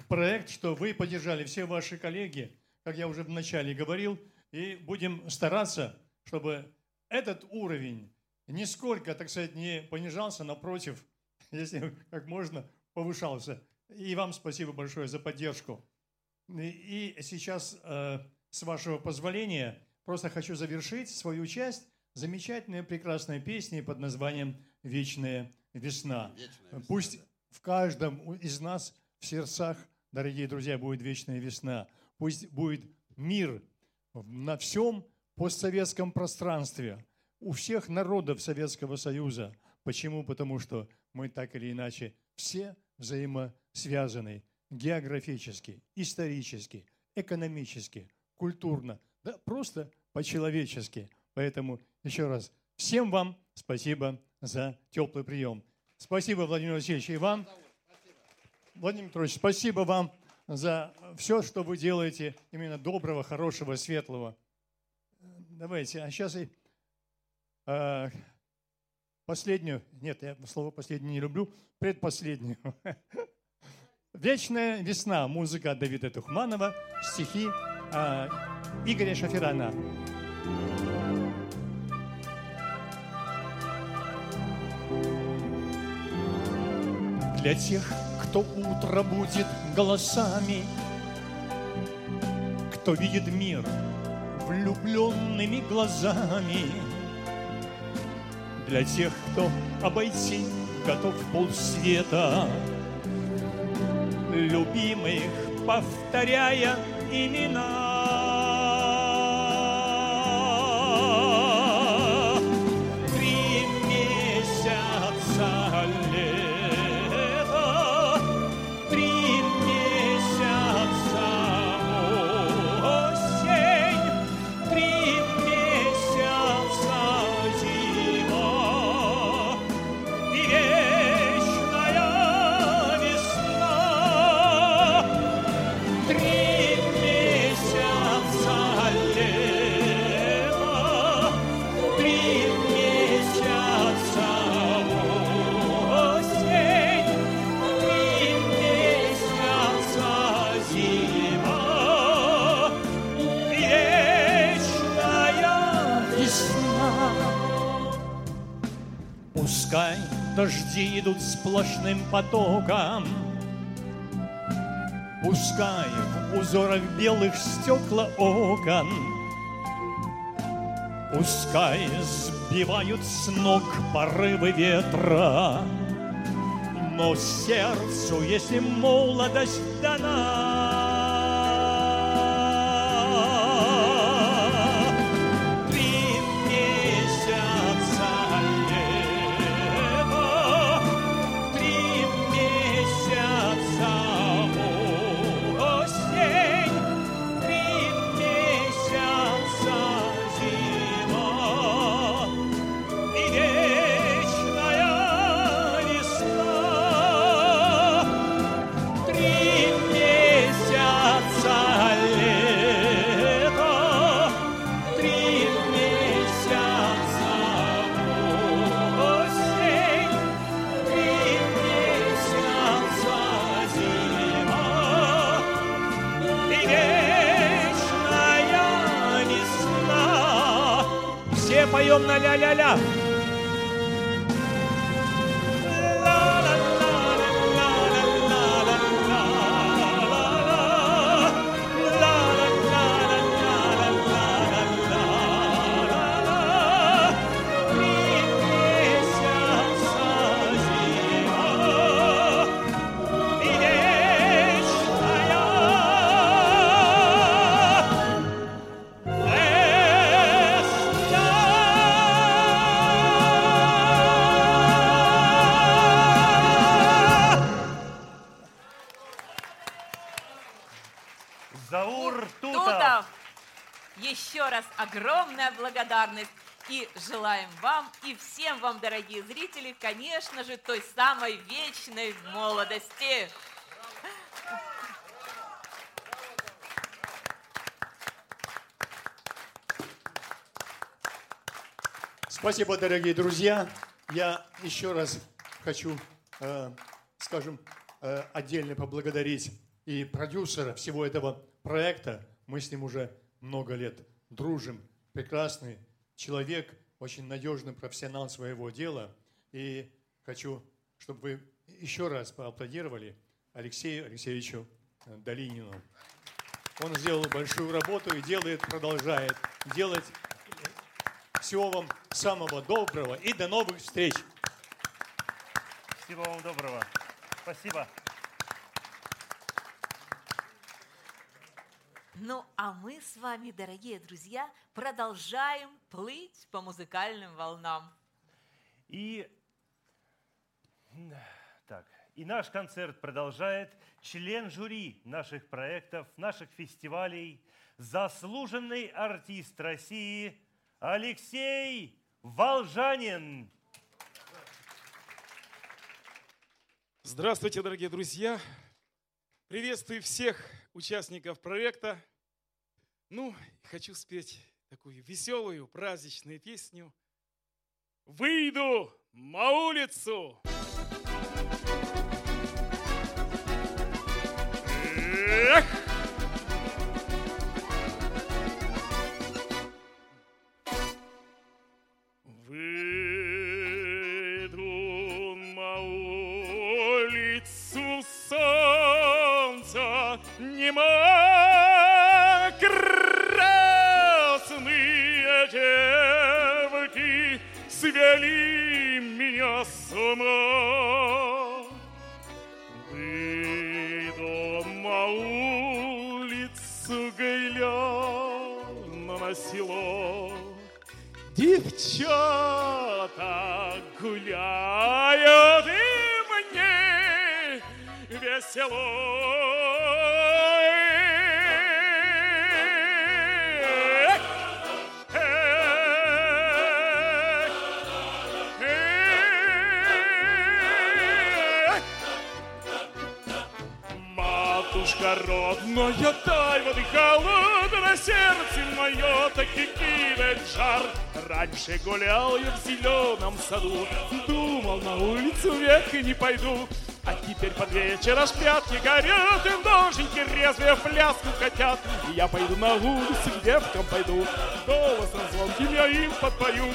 проект, что вы поддержали все ваши коллеги, как я уже вначале говорил, и будем стараться, чтобы этот уровень нисколько, так сказать, не понижался, напротив, *laughs* если как можно, повышался. И вам спасибо большое за поддержку. И сейчас, э, с вашего позволения, просто хочу завершить свою часть замечательной, прекрасной песней под названием «Вечная весна». Вечная весна, Пусть да. в каждом из нас, в сердцах, дорогие друзья, будет вечная весна. Пусть будет мир на всем постсоветском пространстве, у всех народов Советского Союза. Почему? Потому что мы так или иначе все взаимосвязаны географически, исторически, экономически, культурно, да просто по-человечески. Поэтому еще раз всем вам спасибо за теплый прием. Спасибо, Владимир Васильевич, и вам. Владимир Петрович, спасибо вам за все, что вы делаете именно доброго, хорошего, светлого. Давайте, а сейчас и э, последнюю, нет, я слово последнее не люблю, предпоследнюю. «Вечная весна», музыка Давида Тухманова, стихи э, Игоря Шаферана. Для тех, кто утро будет голосами, Кто видит мир влюбленными глазами, Для тех, кто обойти готов полсвета, Любимых повторяя имена. Дожди идут сплошным потоком, Пускай в узорах белых стекла окон. Пускай сбивают с ног порывы ветра. Но сердцу, если молодость дана желаем вам и всем вам, дорогие зрители, конечно же, той самой вечной молодости. Спасибо, дорогие друзья. Я еще раз хочу, э, скажем, э, отдельно поблагодарить и продюсера всего этого проекта. Мы с ним уже много лет дружим. Прекрасный человек, очень надежный профессионал своего дела. И хочу, чтобы вы еще раз поаплодировали Алексею Алексеевичу э, Долинину. Он сделал большую работу и делает, продолжает делать. Всего вам самого доброго и до новых встреч. Всего вам доброго. Спасибо. Ну, а мы с вами, дорогие друзья, продолжаем плыть по музыкальным волнам. И так, и наш концерт продолжает член жюри наших проектов, наших фестивалей, заслуженный артист России Алексей Волжанин. Здравствуйте, дорогие друзья! Приветствую всех участников проекта. Ну, хочу спеть такую веселую, праздничную песню. Выйду на улицу! Раньше гулял я в зеленом саду, думал, на улицу век и не пойду. А теперь под вечер аж пятки горят, и ноженьки резвые в пляску хотят. И я пойду на улицу, девкам пойду, голосом звонким я им подпою.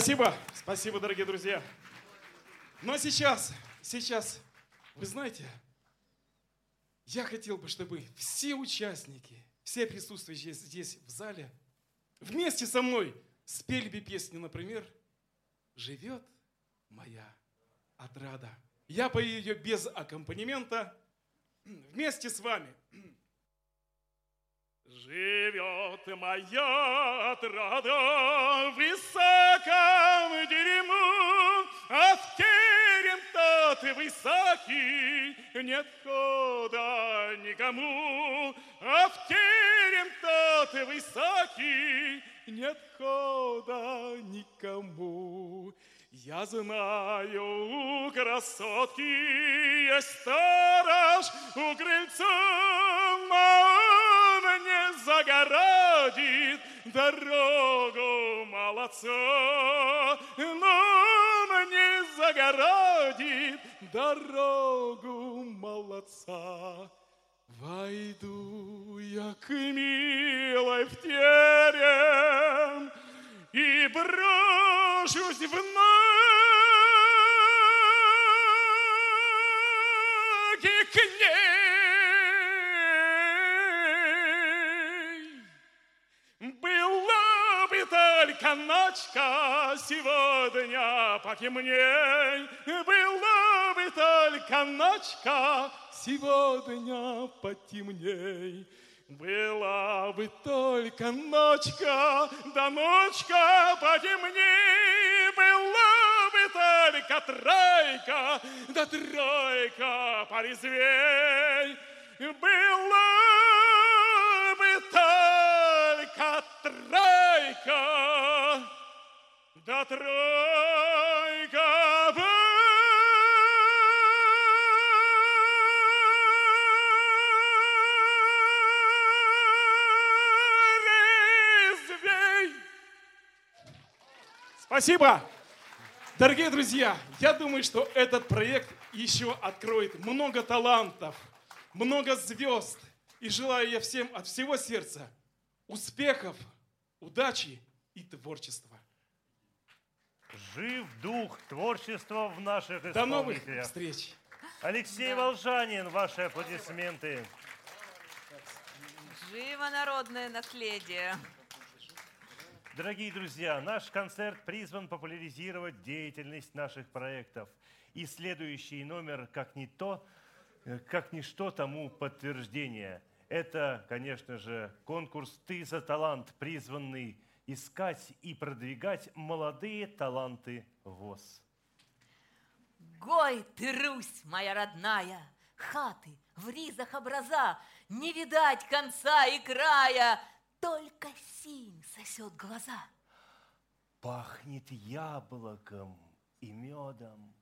Спасибо, спасибо, дорогие друзья. Но сейчас, сейчас, вы знаете, я хотел бы, чтобы все участники, все присутствующие здесь в зале, вместе со мной спели бы песню, например, «Живет моя отрада». Я пою ее без аккомпанемента вместе с вами. Живет моя отрада в высоком дерему, а в терем тот высокий нет хода никому. А в терем тот высокий нет хода никому. Я знаю, у красотки есть сторож у крыльца, он не загородит дорогу молодца, но он не загородит дорогу молодца. Войду я к милой в терем и брошусь в ноги к ней. Была бы только ночка сегодня потемней, была бы только ночка сегодня потемней. Была бы только ночка, да ночка потемней, была бы только тройка, да тройка порезвей. Была бы только тройка, да тройка Спасибо. Дорогие друзья, я думаю, что этот проект еще откроет много талантов, много звезд. И желаю я всем от всего сердца успехов, удачи и творчества. Жив дух творчества в наших До новых исполнителях. встреч! Алексей Волжанин, ваши аплодисменты. Живо народное наследие. Дорогие друзья, наш концерт призван популяризировать деятельность наших проектов. И следующий номер, как ни то, э, как ничто тому подтверждение. Это, конечно же, конкурс «Ты за талант», призванный искать и продвигать молодые таланты ВОЗ. Гой ты, Русь, моя родная, хаты в ризах образа, не видать конца и края, только синь сосет глаза. Пахнет яблоком и медом,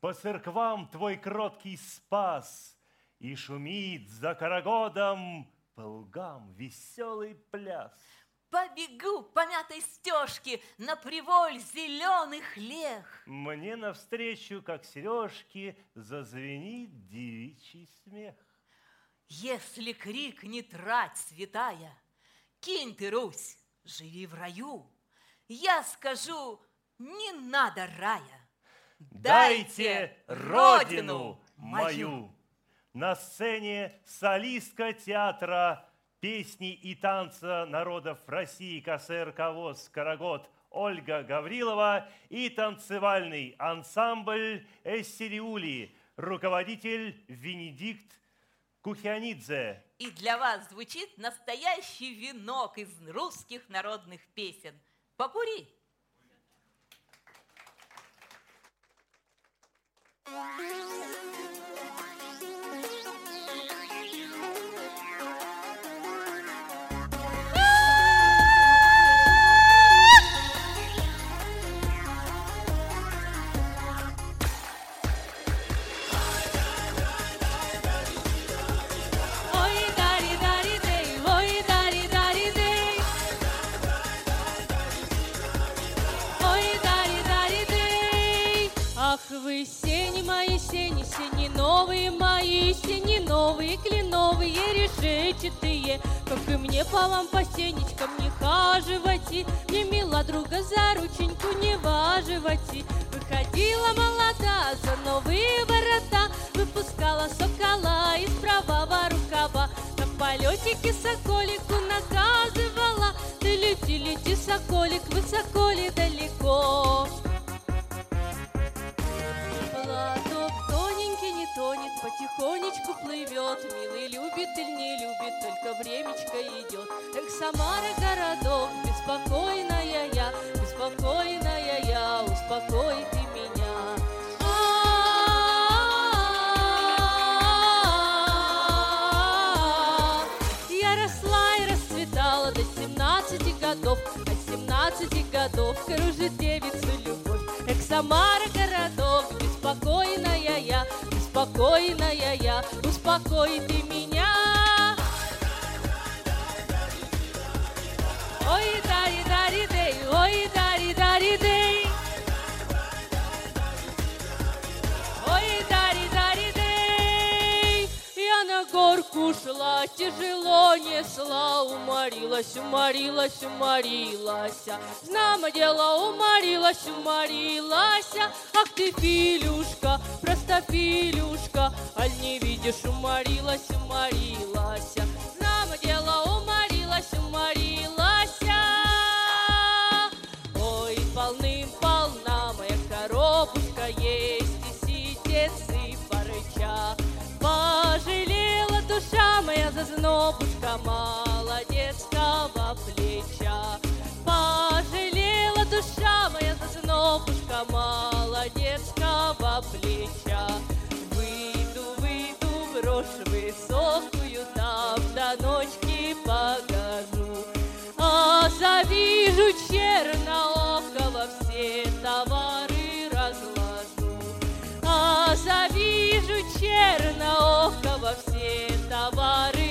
по церквам твой кроткий спас, и шумит за карагодом по лугам веселый пляс. Побегу по мятой стежке на приволь зеленых лех. Мне навстречу, как сережки, зазвенит девичий смех. Если крик не трать, святая, Кинь ты, Русь, живи в раю. Я скажу, не надо рая. Дайте родину мою. На сцене солистка театра песни и танца народов России КСРК ВОЗ «Карагод» Ольга Гаврилова и танцевальный ансамбль «Эссериули», руководитель Венедикт Кухианидзе. И для вас звучит настоящий венок из русских народных песен. Покури! Ой, Сени мои, сени, сени новые мои, сени новые, кленовые, решетчатые. Как и мне по вам по сенечкам не хаживайте, не мила друга за рученьку не важивайте. Выходила молода за новые ворота, выпускала сокола из правого рукава. На полетике соколику наказывала, ты лети, лети, соколик, высоко ли далеко. Потихонечку плывет, Милый любит или не любит, только времечко идет. Эх, Самара городок, беспокойная я, беспокойная я, успокой ты меня. Я росла и расцветала до 17 годов, а 17 годов кружит девицу любовь. Эх, Самара городок, беспокойная беспокойная я, успокой ты меня. Горку шла, тяжело несла, уморилась, уморилась, уморилась. Знамо дело, уморилась, уморилась. Ах ты, Филюшка, просто Филюшка, аль не видишь, уморилась, уморилась. Зазнобушка молодецкого плеча. Пожалела душа моя зазнобушка молодецкого плеча. Выйду, выйду в рожь высокую, там до ночки погожу. А завижу черноокого, все товары разложу. А завижу черноокого, все товары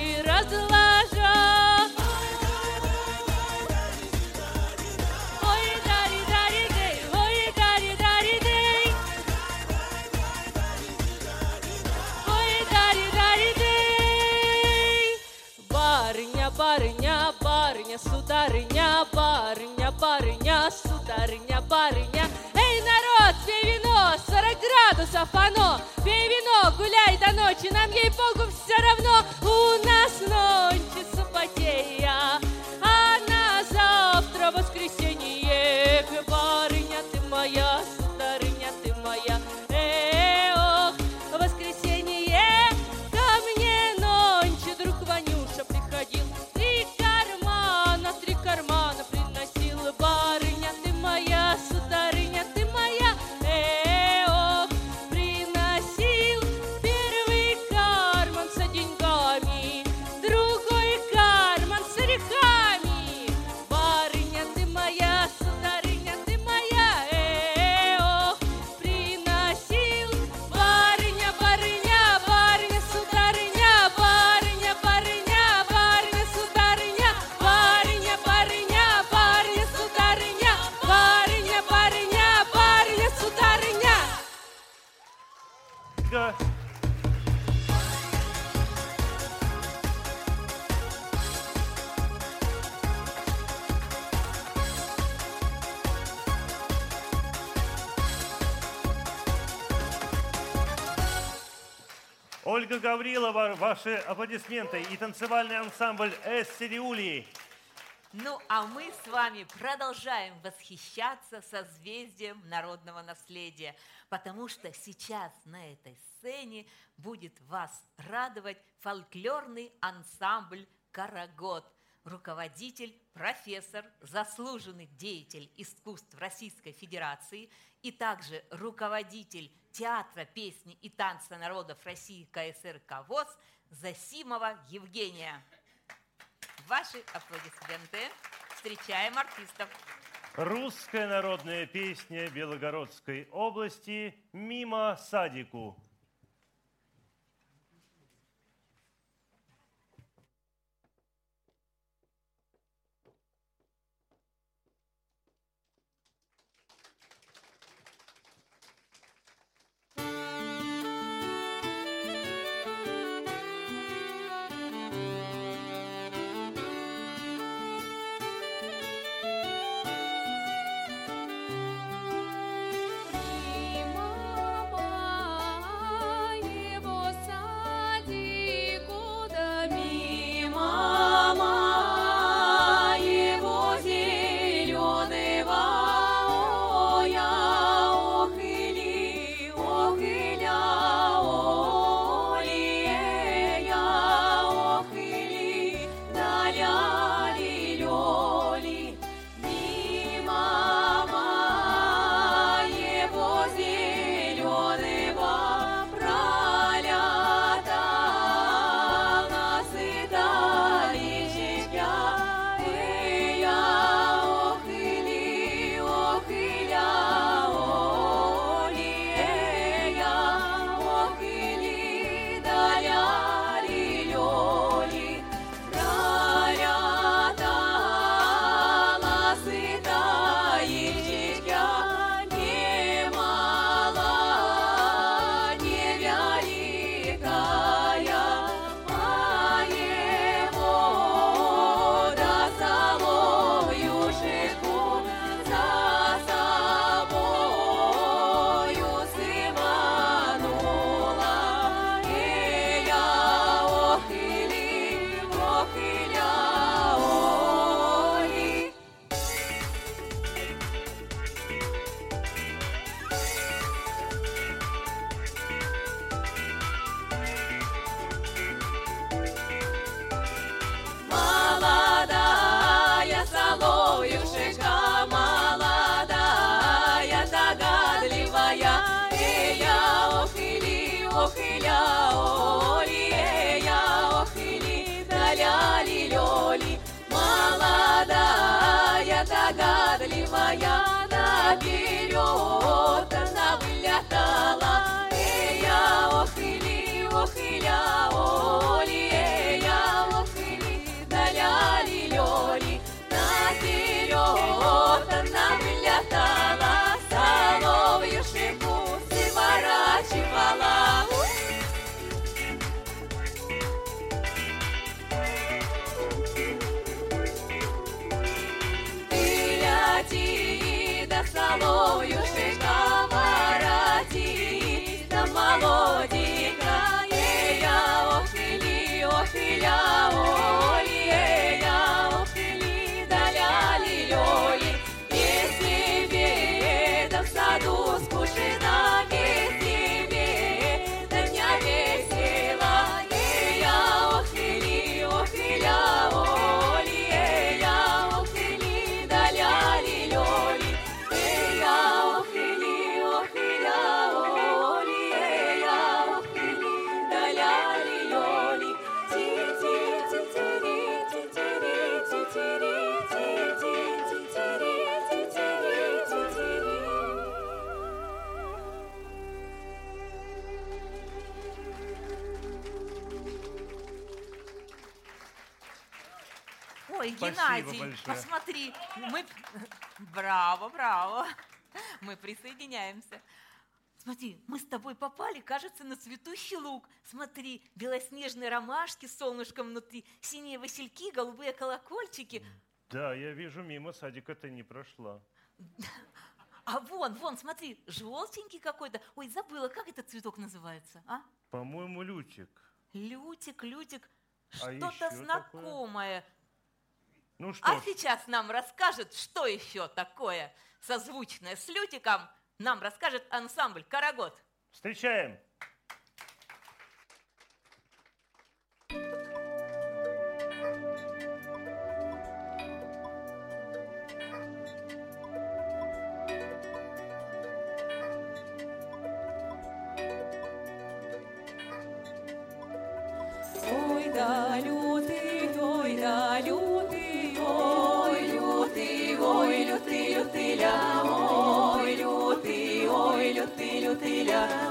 барыня, барыня, барыня, сударыня, барыня. Эй, народ, пей вино, 40 градусов оно, пей вино, гуляй. ночи, нам ей-богу все равно, у нас ночи субботея, Ольга Гаврилова, ваши аплодисменты и танцевальный ансамбль «Эс Сириули». Ну, а мы с вами продолжаем восхищаться созвездием народного наследия, потому что сейчас на этой сцене будет вас радовать фольклорный ансамбль «Карагод», руководитель, профессор, заслуженный деятель искусств Российской Федерации и также руководитель театра песни и танца народов России КСР КВОЗ Засимова Евгения. Ваши аплодисменты. Встречаем артистов. Русская народная песня Белогородской области «Мимо садику». Спасибо большое. посмотри, мы... Браво, браво. Мы присоединяемся. Смотри, мы с тобой попали, кажется, на цветущий луг. Смотри, белоснежные ромашки с солнышком внутри, синие васильки, голубые колокольчики. Да, я вижу, мимо садика ты не прошла. А вон, вон, смотри, желтенький какой-то. Ой, забыла, как этот цветок называется, а? По-моему, лютик. Лютик, лютик, А что-то еще такое? Ну что А ж, сейчас нам расскажет, что еще такое созвучное с лютиком, нам расскажет ансамбль «Карагод». встречаем. Ой, да лютый, лютыля, ой,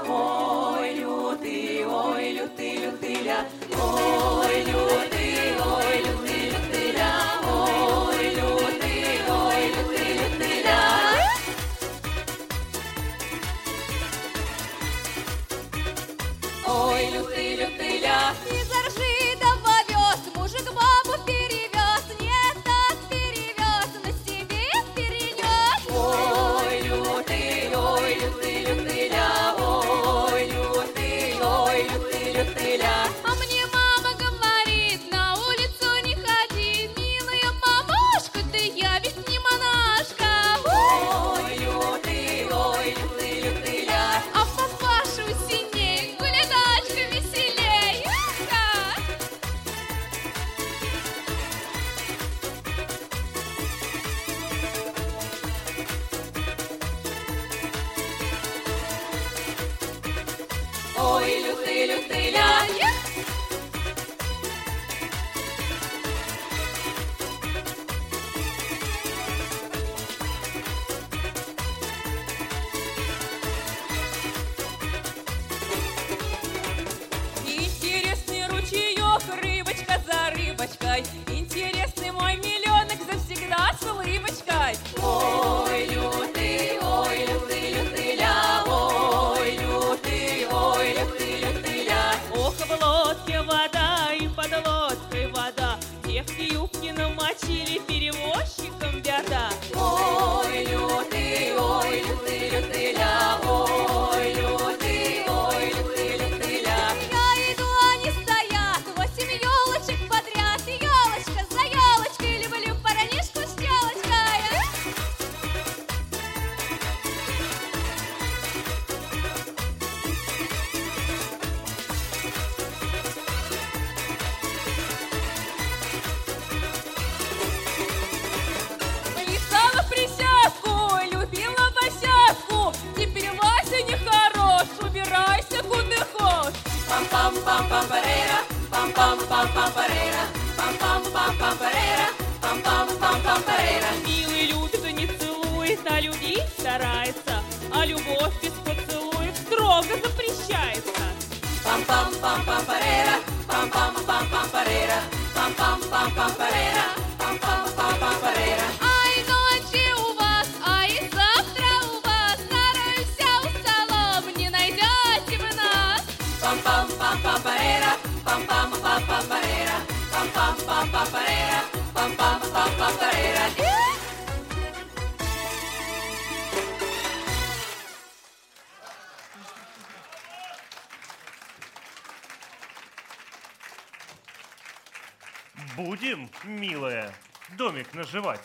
наживать.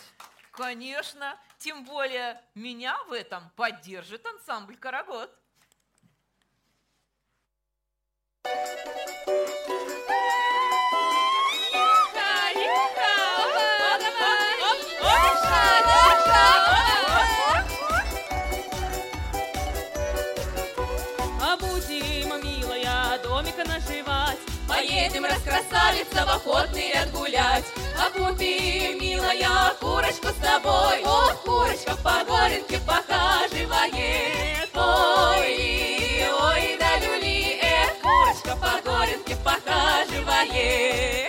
Конечно, тем более меня в этом поддержит ансамбль «Карагод». А Поедем, раскрасавица, в охотный ряд гулять. А купи, милая, курочку с тобой, Ох, курочка по горенке похаживает. Ой, ой, да люли, эх, курочка по горенке похаживает.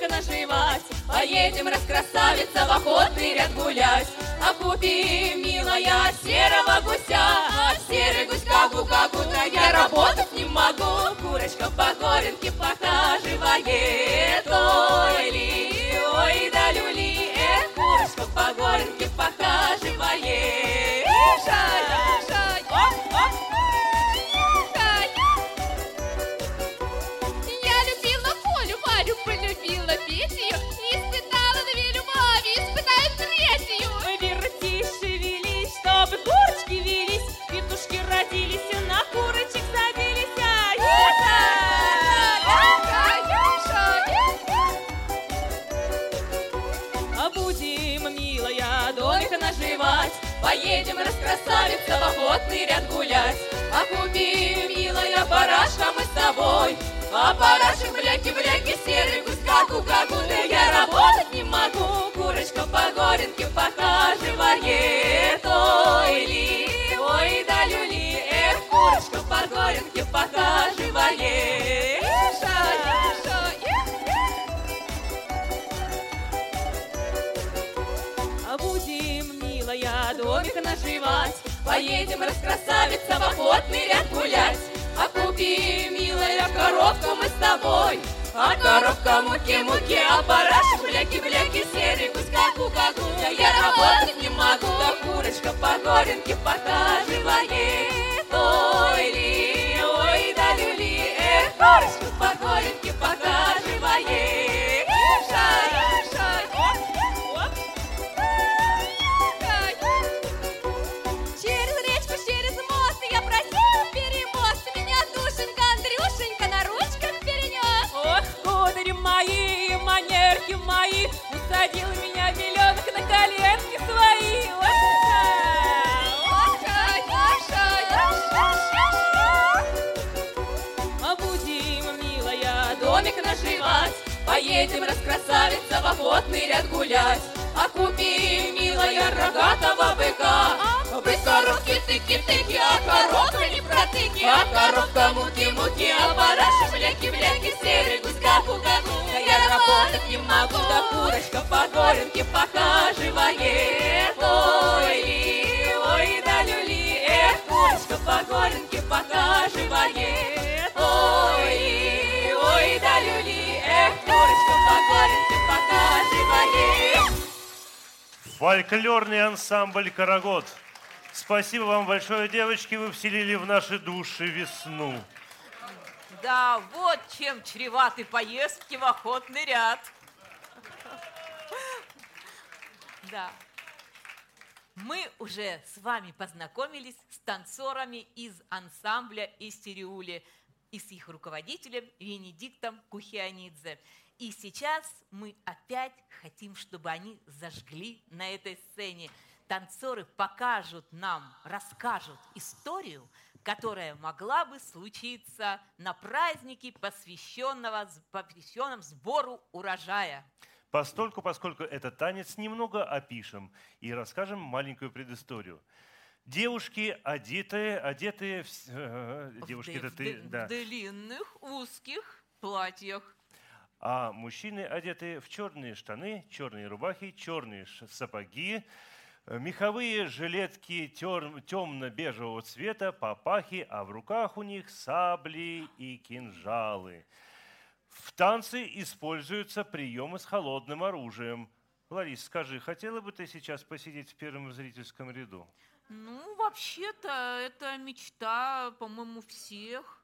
только наживать. Поедем, раскрасавица, в охотный ряд гулять. А купим, милая, серого гуся. А серый гусь кагу-кагу-то я работать не могу. Курочка по горенке пока живая. Ой, ли, ой, да люли. эх, курочка по горенке Поедем, раскрасавица, в охотный ряд гулять. А купи, милая, барашка мы с тобой, А барашек, бляки-бляки, серый гусь, гаку-гаку, Да я работать не могу, курочка по горенке похаживает. Ой ли, ой да люли, эх, курочка по горенке похаживает. Поедем, раскрасавица, в охотный ряд гулять. А купи, милая, коробку мы с тобой, А коробка муки-муки, а барашек бляки-бляки, серый гусь гаку-гаку. Да я работать не могу, да курочка по горенке похаживает. Ой ли, ой да люли, эх, курочка по горенке похаживает. Усадил меня миллионок на коленки свои. Будем, милая, домик наживать, Поедем, раскрасавица, в охотный ряд гулять. А купи, милая, рогатого быка, Бык коровки тыки-тыки, а коровка не протыки, А коровка муки-муки, а барашек бляки-бляки, Серый гусь гаку-гаку, Да я работать не могу, Да курочка по горенке похаживает. Ой, ли, ой, да люли, эх, курочка по горенке похаживает. Фольклорный ансамбль «Карагод». Спасибо вам большое, девочки, вы вселили в наши души весну. Да, вот чем чреваты поездки в охотный ряд. Да. Мы уже с вами познакомились с танцорами из ансамбля Истериули и с их руководителем Венедиктом Кухианидзе. И сейчас мы опять хотим, чтобы они зажгли на этой сцене. Танцоры покажут нам, расскажут историю, которая могла бы случиться на празднике, посвященного, посвященном сбору урожая. Постольку, поскольку это танец, немного опишем и расскажем маленькую предысторию. Девушки одетые, одетые, э, девушки, в, это ты, в да. в длинных узких платьях. А мужчины одеты в черные штаны, черные рубахи, черные сапоги, э, меховые жилетки темно-бежевого цвета, папахи, а в руках у них сабли и кинжалы. В танце используются приемы с холодным оружием. Ларис, скажи, хотела бы ты сейчас посидеть в первом зрительском ряду? Ну, вообще-то, это мечта, по-моему, всех.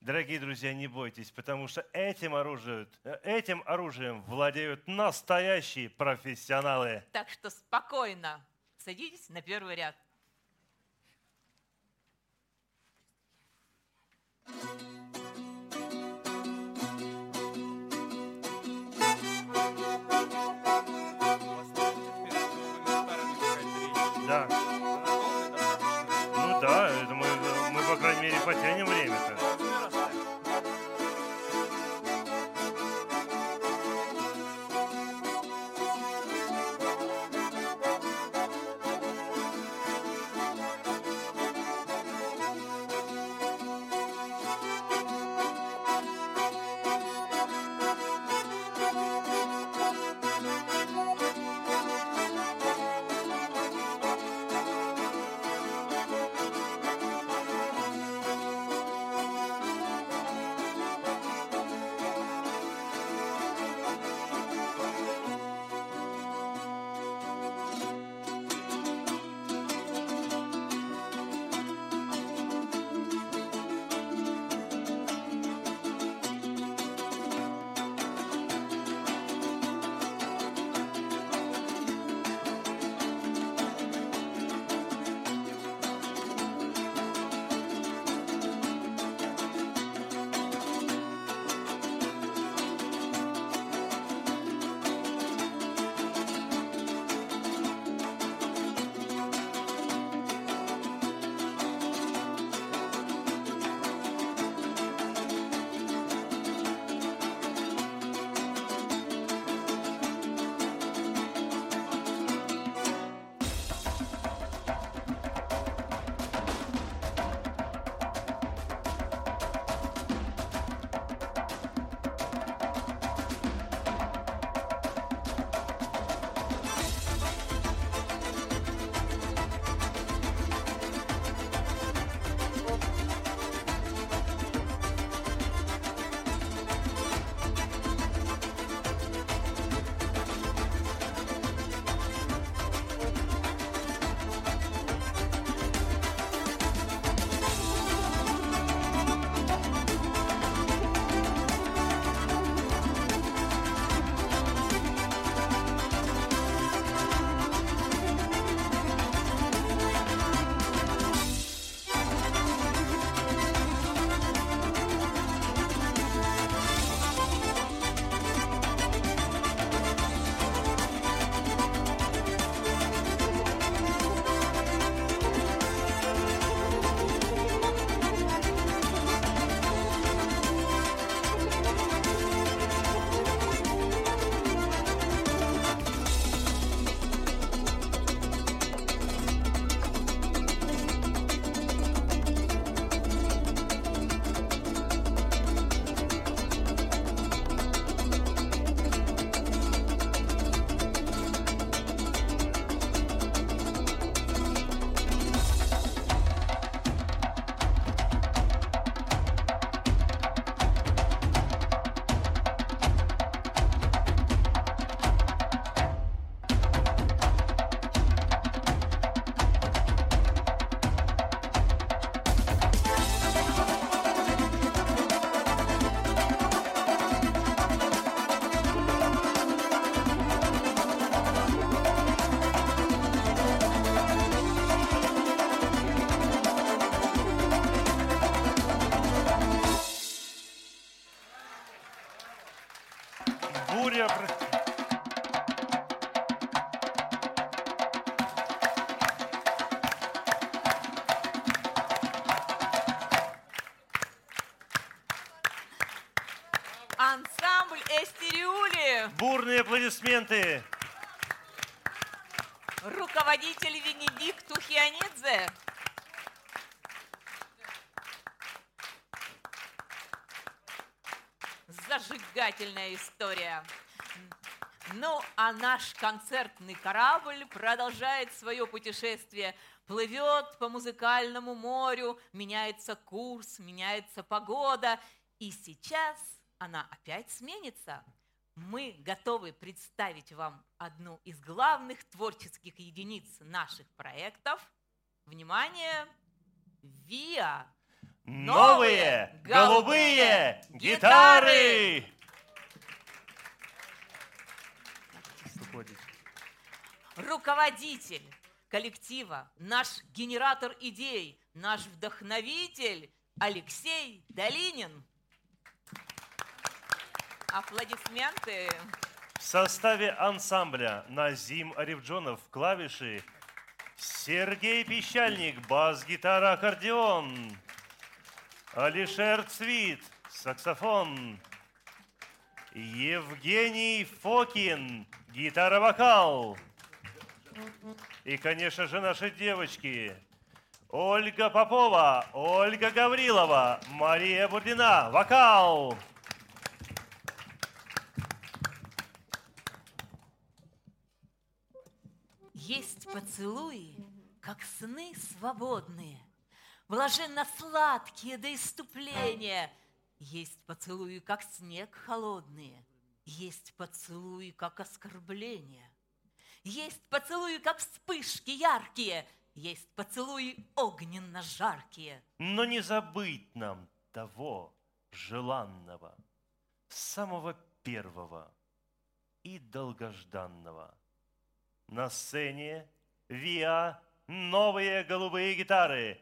Дорогие друзья, не бойтесь, потому что этим оружием, э, этим оружием владеют настоящие профессионалы. Так что спокойно садитесь на первый ряд. Аплодисменты. Руководитель Венедикт Тухианидзе. Зажигательная история. Ну, а наш концертный корабль продолжает свое путешествие. Плывет по музыкальному морю, меняется курс, меняется погода. И сейчас она опять сменится. Мы готовы представить вам одну из главных творческих единиц наших проектов. Внимание! ВИА! Новые голубые гитары! руководитель коллектива, наш генератор идей, наш вдохновитель Алексей Долинин. Аплодисменты. В составе ансамбля Назим Арифджонов клавиши, Сергей Пищальник бас-гитара аккордеон, Алишер Цвит саксофон, Евгений Фокин гитара-вокал. И, конечно же, наши девочки. Ольга Попова, Ольга Гаврилова, Мария Бурдина, вокал. Есть поцелуи, как сны свободные, Блаженно-сладкие до иступления. Есть поцелуи, как снег холодные, Есть поцелуи, как оскорбления. Есть поцелуи, как вспышки яркие, Есть поцелуи огненно-жаркие. Но не забыть нам того желанного, самого первого и долгожданного. На сцене ВИА новые голубые гитары.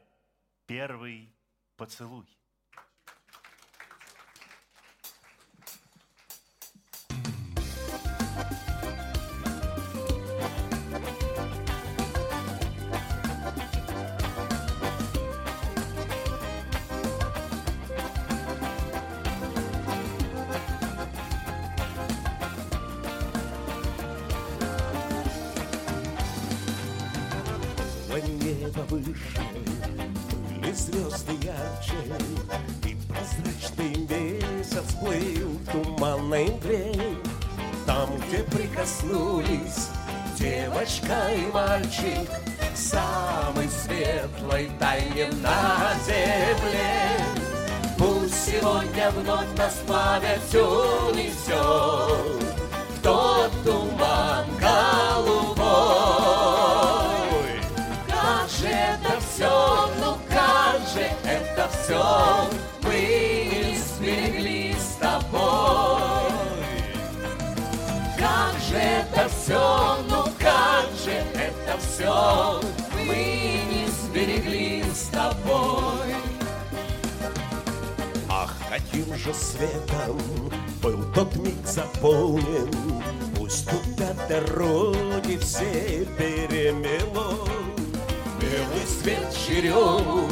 Первый поцелуй. Мгле. Там, где прикоснулись девочка и мальчик, Самой светлой тайне на земле. Пусть сегодня вновь нас память унесет тот туман голубой. Как же это все, ну как же это все Мы не сберегли с тобой все, ну как же это все Мы не сберегли с тобой. Ах, каким же светом был тот миг заполнен. Пусть туда дороги все перемело. Белый свет черемух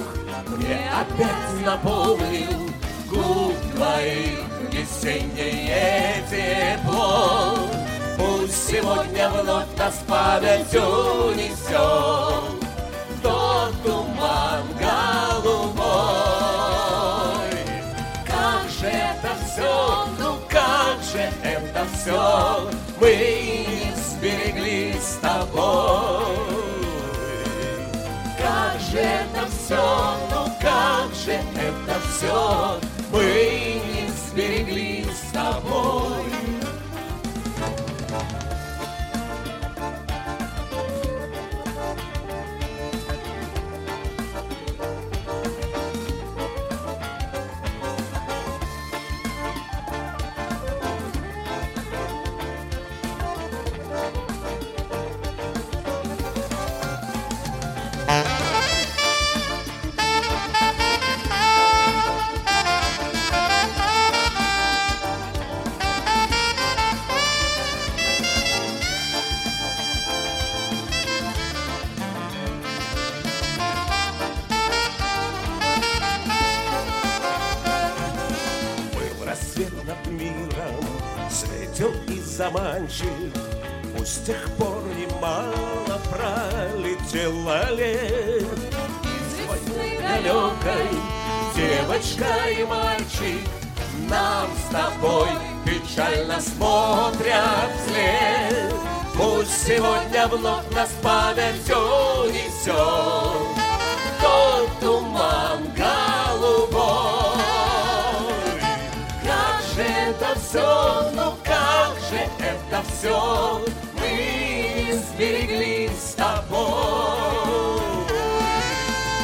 мне опять напомнил Губ твоих весеннее тепло Пусть сегодня вновь нас память унесет тот туман голубой. Как же это все, ну как же это все Мы не сберегли с тобой. Как же это все, ну как же это все Мы не сберегли с тобой и заманчив, Пусть с тех пор немало пролетело лет. Из далекой девочка и мальчик Нам с тобой печально смотрят вслед. Пусть сегодня вновь нас память унесет это все Мы сберегли с тобой.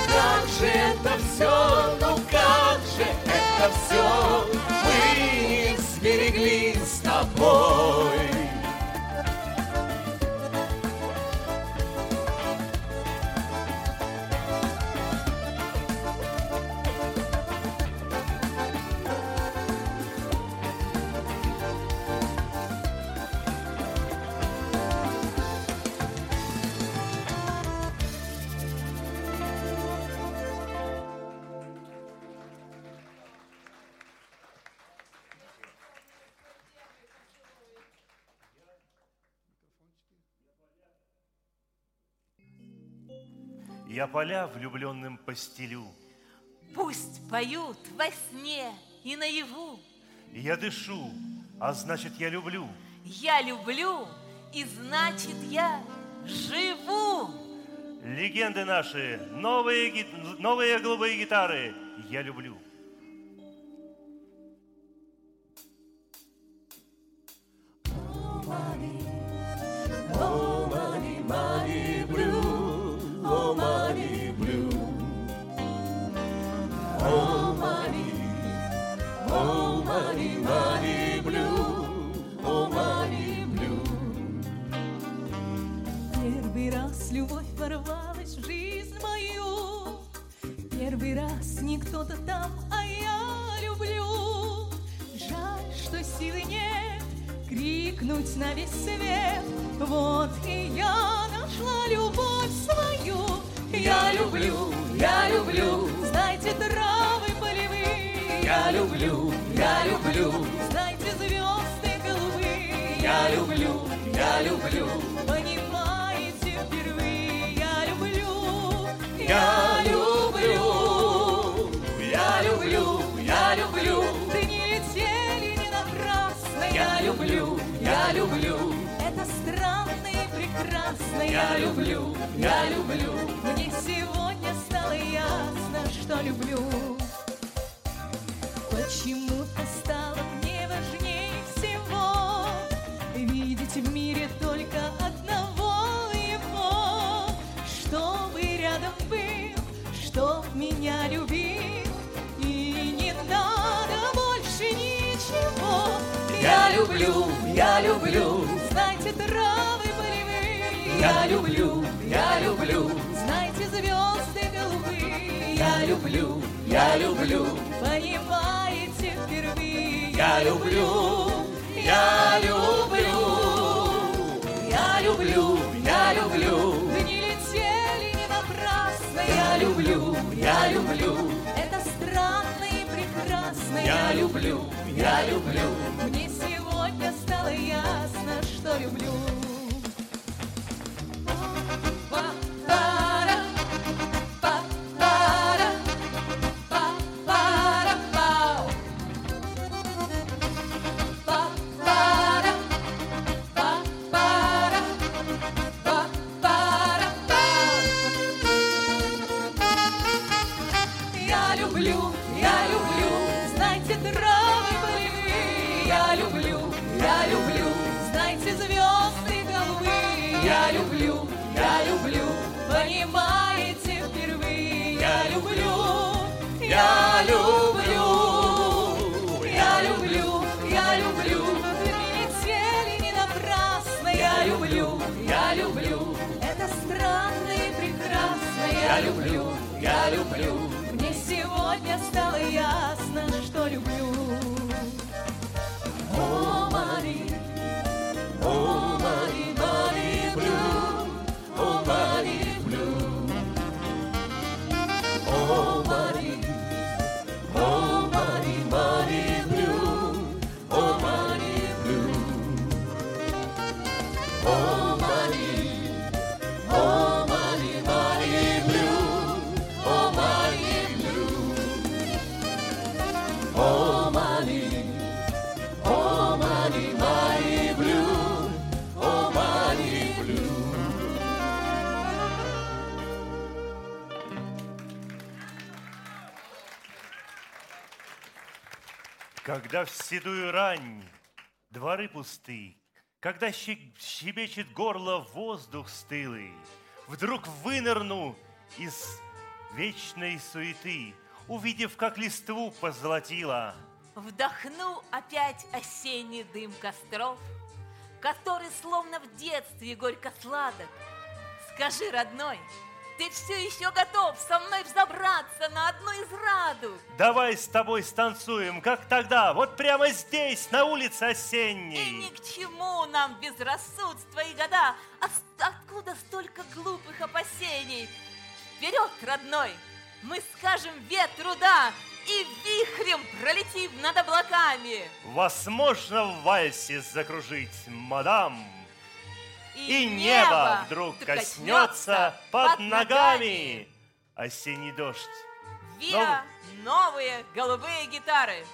Как же это все, ну как же это все Мы сберегли с тобой. Поля влюбленным постелю, Пусть поют во сне и наяву. я дышу, а значит я люблю. Я люблю, и значит я живу. Легенды наши, новые, новые голубые гитары, я люблю. Oh, Oh, money. Oh, money, money blue. Oh, money blue. Первый раз любовь ворвалась в жизнь мою. Первый раз не кто-то там, а я люблю. Жаль, что силы нет крикнуть на весь свет. Вот и я нашла любовь свою. Я люблю, я люблю. Травы полевые. Я люблю, я люблю. Знайте звезды голубые. Я люблю, я люблю. Понимаете впервые, я люблю, Я люблю, я люблю, я люблю. Дни летели не напрасно, Я люблю, я люблю. Это странно и прекрасно, Я люблю, я люблю. Мне сегодня стало ясно, что люблю. Почему-то стало мне важнее всего Видеть в мире только одного его Чтобы рядом был, чтоб меня любил И не надо больше ничего Я люблю, я люблю. Знайте травы полевые Я люблю, я люблю. Знайте звезды Я люблю, я люблю. Понимаете впервые Я люблю, я люблю. Я люблю, я люблю. Дни летели не напрасно Я люблю, я люблю. Это странно и прекрасно Я люблю, я люблю. Мне сегодня стало ясно, что люблю седую рань дворы пусты, Когда щебечет горло воздух стылый, Вдруг вынырну из вечной суеты, Увидев, как листву позолотила. Вдохну опять осенний дым костров, Который словно в детстве горько сладок. Скажи, родной, ты все еще готов со мной взобраться на одну из радуг? Давай с тобой станцуем, как тогда, вот прямо здесь, на улице И осенней. ни к чему нам безрассудство и года. А откуда столько глупых опасений? Вперед, родной! Мы скажем ветру «да» и вихрем пролетим над облаками. Вас можно в вальсе закружить, мадам. И небо вдруг коснется под ногами. Осенний дождь. Виа новые голубые гитары.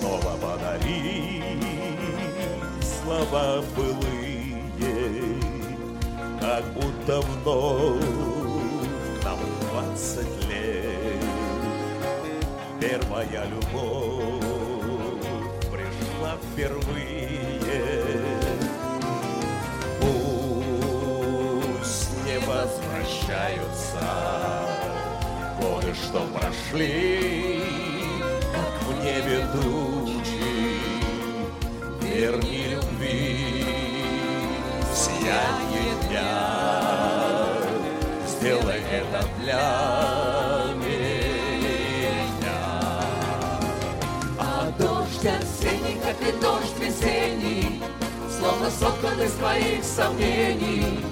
Снова подари слова былые, Как будто вновь нам двадцать лет. Первая любовь пришла впервые. Пусть не возвращаются годы, что прошли, как в небе тучи. Верни любви сияние дня. Сделай это для меня. А дождь осенний, как и дождь весенний, Словно соткан из твоих сомнений,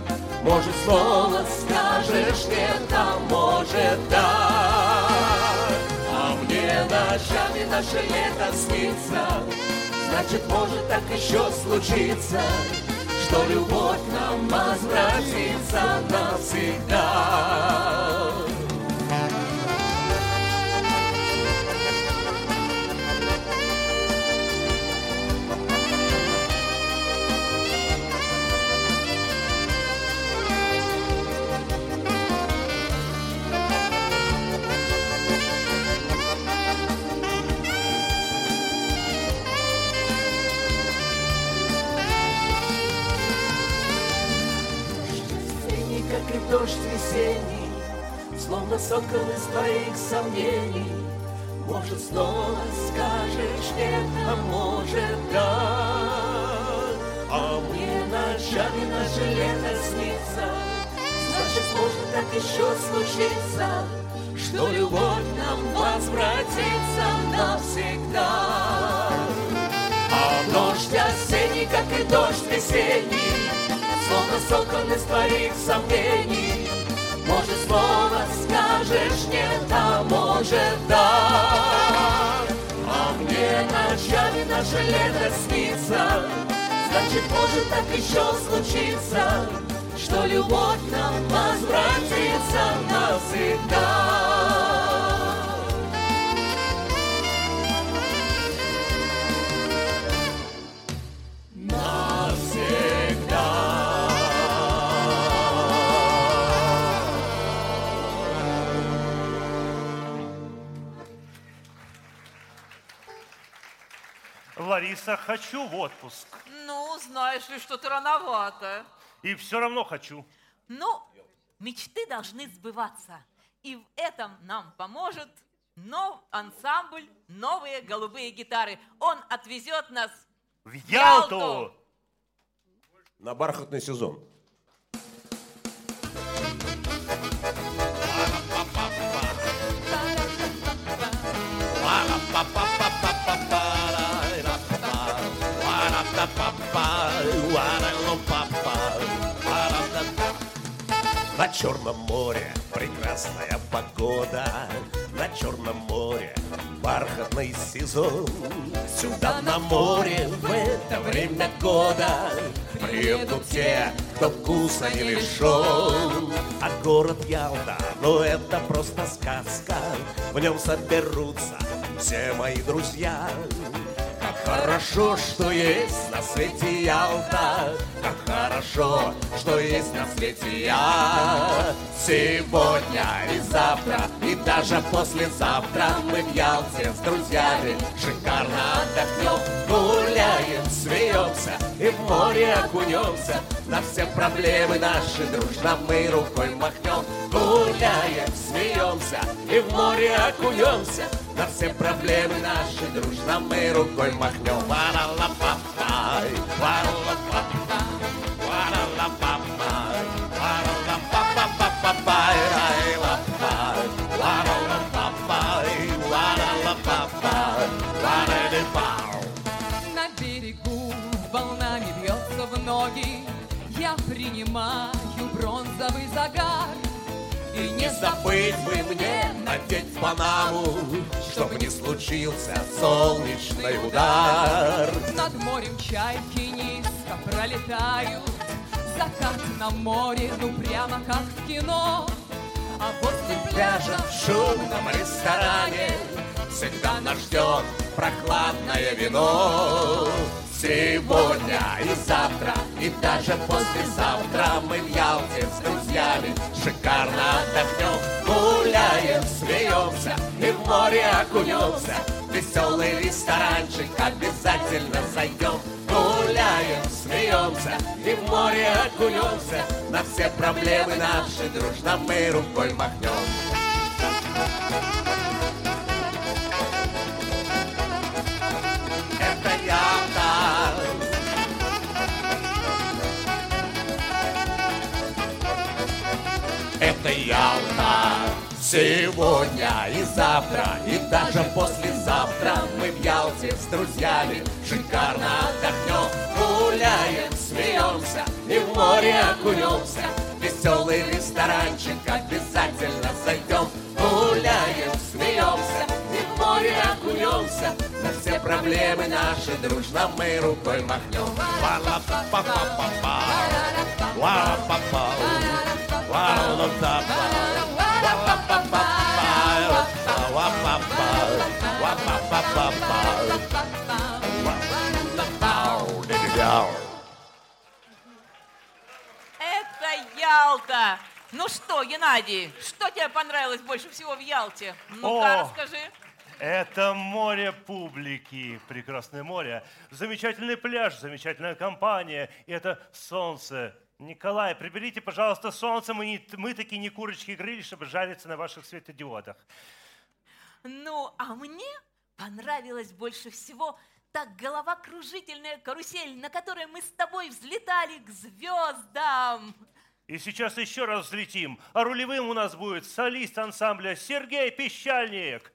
Может, снова скажешь нет, а может, да. А мне ночами наше лето снится, Значит, может так еще случиться, Что любовь нам возвратится навсегда. Словно соткан из твоих сомнений. Может, снова скажешь нет, а может, да. А мне ночами наше лето снится, Значит, может так еще случиться, что любовь нам возвратится навсегда. А дождь осенний, как и дождь весенний, Словно соткан из твоих сомнений, Слово скажешь нет, а может, да. А мне ночами наше лето снится, Значит, может, так еще случиться, Что любовь нам возвратится навсегда. Лариса, хочу в отпуск. Ну, знаешь ли, что-то рановато. И все равно хочу. Ну, мечты должны сбываться. И в этом нам поможет нов ансамбль «Новые голубые гитары». Он отвезет нас В Ялту! Ялту! На бархатный сезон. На Черном море прекрасная погода, На Черном море бархатный сезон. Сюда на море в это время года Приедут те, кто вкуса не лишен. А город Ялта, ну это просто сказка, В нем соберутся все мои друзья. Как хорошо, что есть на свете Ялта, Как хорошо, что есть на свете я. Сегодня и завтра, и даже послезавтра Мы в Ялте с друзьями шикарно отдохнем, Гуляем, смеемся и в море окунемся, На все проблемы наши дружно мы рукой махнем. Гуляем, смеемся и в море окунемся, На все проблемы наши дружно мы рукой махнем. Ла-ла-ла-па-пай, ла-ла-ла-па-пай, Не забыть бы мне надеть панаму, Чтоб не случился солнечный удар. Над морем чайки низко пролетают, Закат на море, ну прямо как в кино. А пляжа пляжа в шумном ресторане Всегда нас ждет прохладное вино. Сегодня и завтра, и даже послезавтра Мы в Ялте с друзьями шикарно отдохнем. Гуляем, смеемся и в море окунемся. Веселый ресторанчик обязательно зайдем. Гуляем, смеемся и в море окунемся. На все проблемы наши дружно мы рукой махнем. Это Сегодня и завтра, и даже послезавтра Мы в Ялте с друзьями шикарно отдохнем Гуляем, смеемся и в море окунемся. Веселый ресторанчик обязательно зайдем Гуляем, смеемся и в море окунемся. На все проблемы наши дружно мы рукой махнем. Ла-ла-па-па-па-па Ла-ла-па-па Ла-ла-па-па Это Ялта! Ну что, Геннадий, что тебе понравилось больше всего в Ялте? Ну-ка, расскажи. Это море публики, прекрасное море. Замечательный пляж, замечательная компания. И это солнце. Николай, приберите, пожалуйста, солнце. Мы, не, мы такие не курочки грили, чтобы жариться на ваших светодиодах. Ну, а мне понравилось больше всего та головокружительная карусель, на которой мы с тобой взлетали к звездам. И сейчас еще раз взлетим. А рулевым у нас будет солист ансамбля Сергей Пещальник.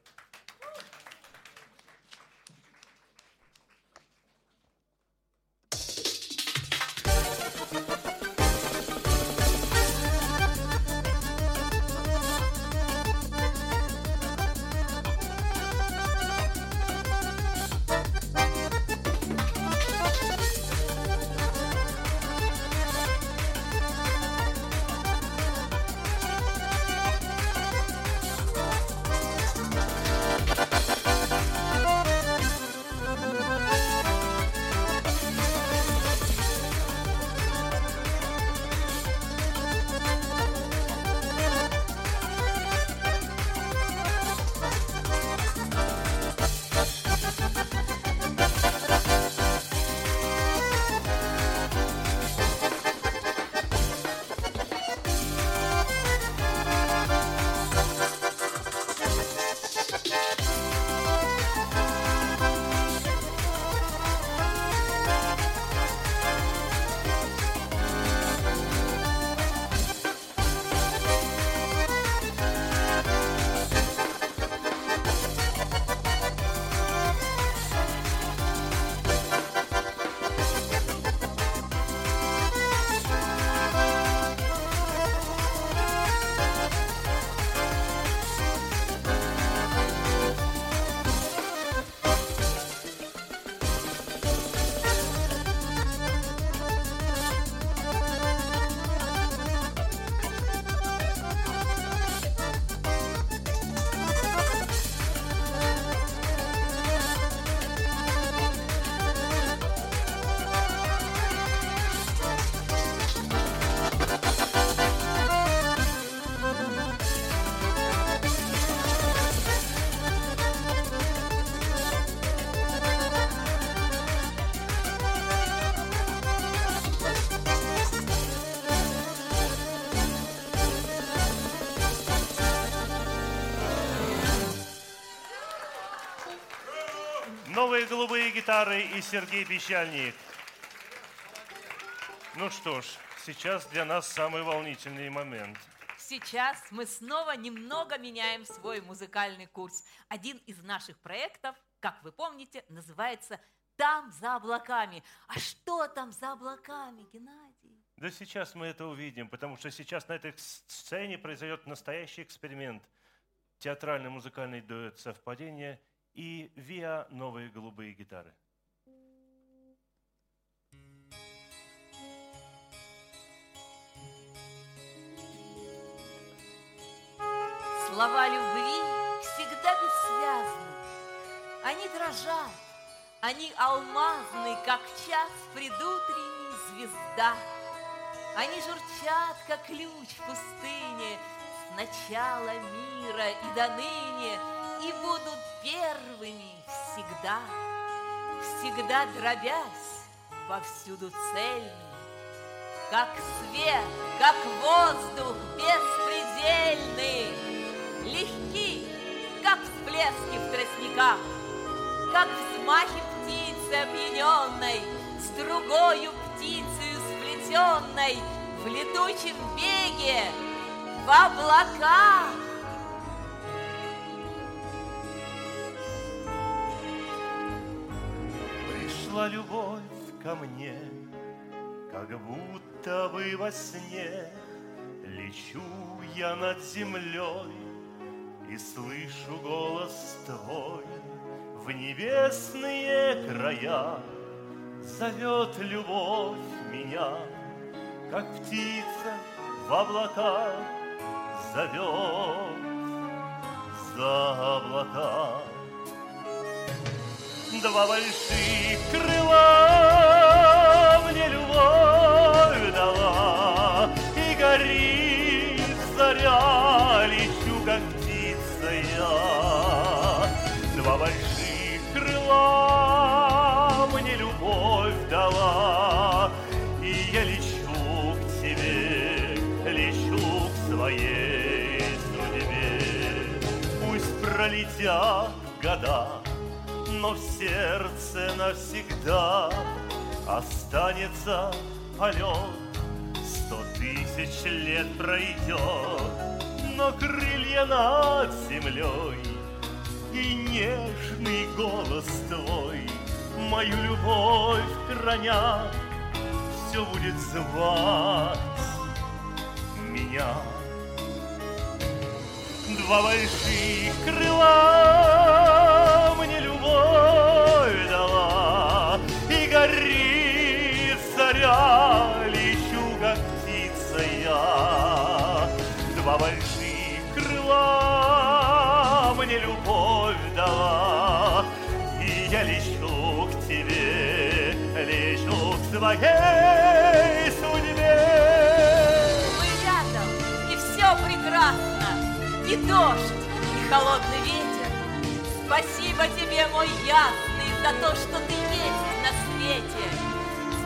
Гитары и Сергей Пещальник. Ну что ж, сейчас для нас самый волнительный момент. Сейчас мы снова немного меняем свой музыкальный курс. Один из наших проектов, как вы помните, называется «Там за облаками». А что там за облаками, Геннадий? Да сейчас мы это увидим, потому что сейчас на этой сцене произойдет настоящий эксперимент. Театральный музыкальный дуэт «Совпадение» и ВИА «Новые голубые гитары». Слова любви всегда бессвязны. Они дрожат, они алмазны, как час предутренний звезда. Они журчат, как ключ в пустыне, с начала мира и до ныне, и будут первыми всегда, всегда дробясь, повсюду цельными, как свет, как воздух беспредельный, легки, как всплески в тростниках, как взмахи птицы опьяненной, с другою птицей сплетенной в летучем беге, в облаках. Пришла любовь ко мне, как будто бы во сне. Лечу я над землей и слышу голос твой. В небесные края Зовет любовь меня, как птица в облака Зовет. За облака. Два больших крыла мне любовь дала, И горит заря, лечу, как птица я. Два больших крыла мне любовь дала, И я лечу к тебе, лечу к своей судьбе. Пусть пролетят года, но в сердце навсегда останется полет. Сто тысяч лет пройдет, но крылья над землей и нежный голос твой мою любовь храня все будет звать меня. Два больших крыла мне любовь дала, И я лечу к тебе, лечу к своей судьбе. Мы рядом, и все прекрасно, и дождь, и холодный ветер. Спасибо тебе, мой ясный, за то, что ты есть на свете.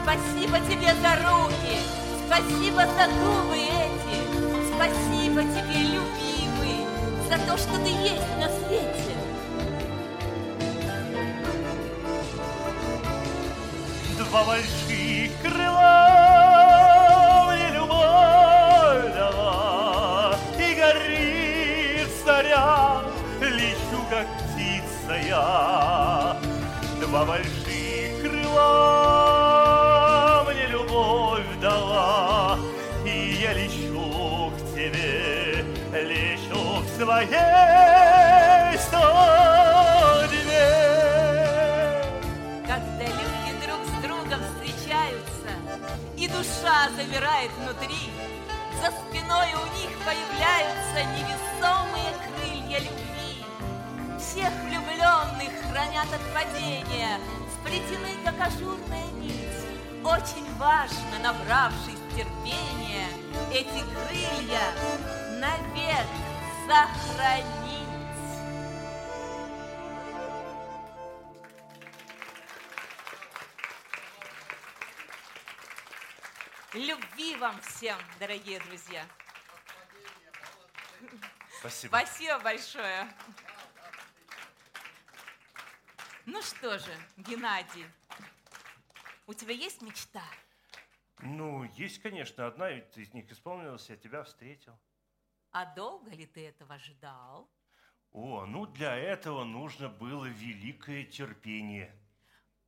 Спасибо тебе за руки, спасибо за губы эти. Спасибо тебе, любимый, за то, что ты есть на свете. Два больших крыла вам всем, дорогие друзья. Спасибо. Спасибо большое. Ну что же, Геннадий, у тебя есть мечта? Ну, есть, конечно, одна из них исполнилась, я тебя встретил. А долго ли ты этого ждал? О, ну для этого нужно было великое терпение.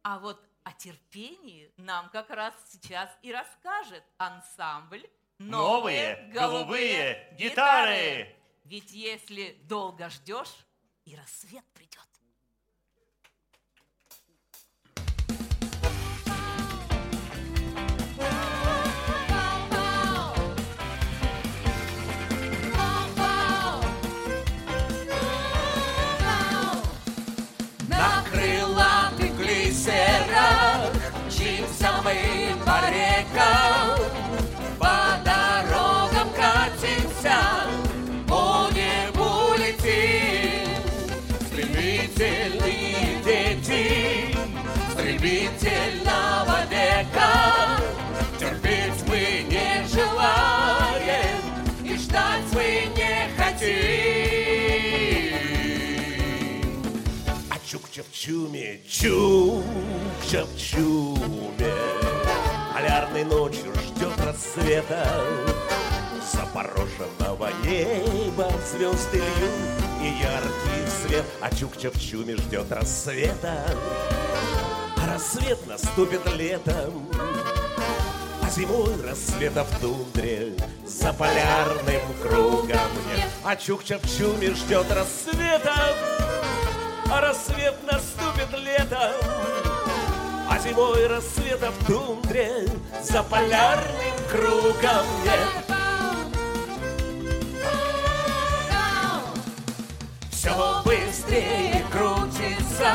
А вот о терпении нам как раз сейчас и расскажет ансамбль Новые голубые гитары. Ведь если долго ждешь, и рассвет придет. А чукча в чуме, чукча в чуме Полярной ночью ждет рассвета. Запороженного неба звезды льют И яркий свет. А чукча в чуме ждет рассвета. А рассвет наступит летом. А зимой рассвета в тундре За полярным кругом. Нет А чукча в чуме ждет рассвета а рассвет наступит летом, а зимой рассвета в тундре за полярным кругом нет. Все быстрее крутится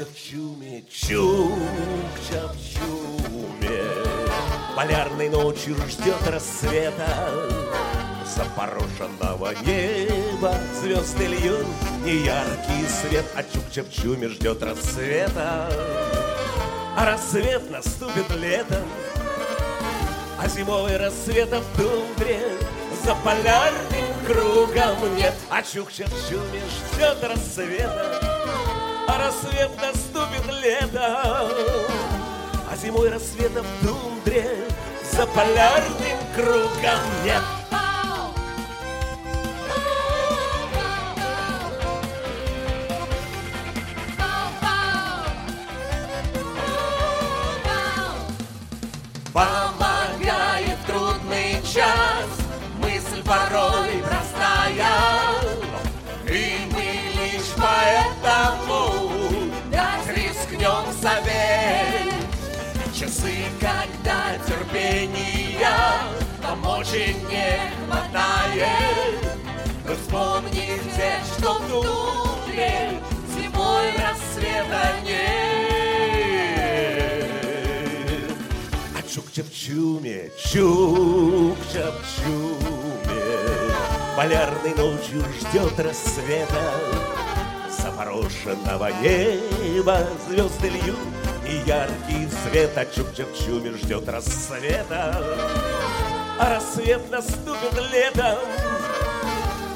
А чукча в чуме, чукча в чуме Полярной ночью ждет рассвета запорошенного неба. Звезды льют неяркий свет, а Чукча-Чуме ждет рассвета. А рассвет наступит летом, а зимовый рассвет в тундре За полярным кругом нет. А Чукча-Чуме ждет рассвета А рассвет наступит летом А зимой рассвета в тундре За полярным кругом нет. Помогает трудный час Мысль порой И не хватает. Вы вспомните, что в тундре Зимой рассвета нет. А чукча в чуме, чукча в чуме. Полярной ночью ждет рассвета Запорошенного неба. Звезды льют И яркий свет, а чукча в чуме ждет рассвета А рассвет наступит летом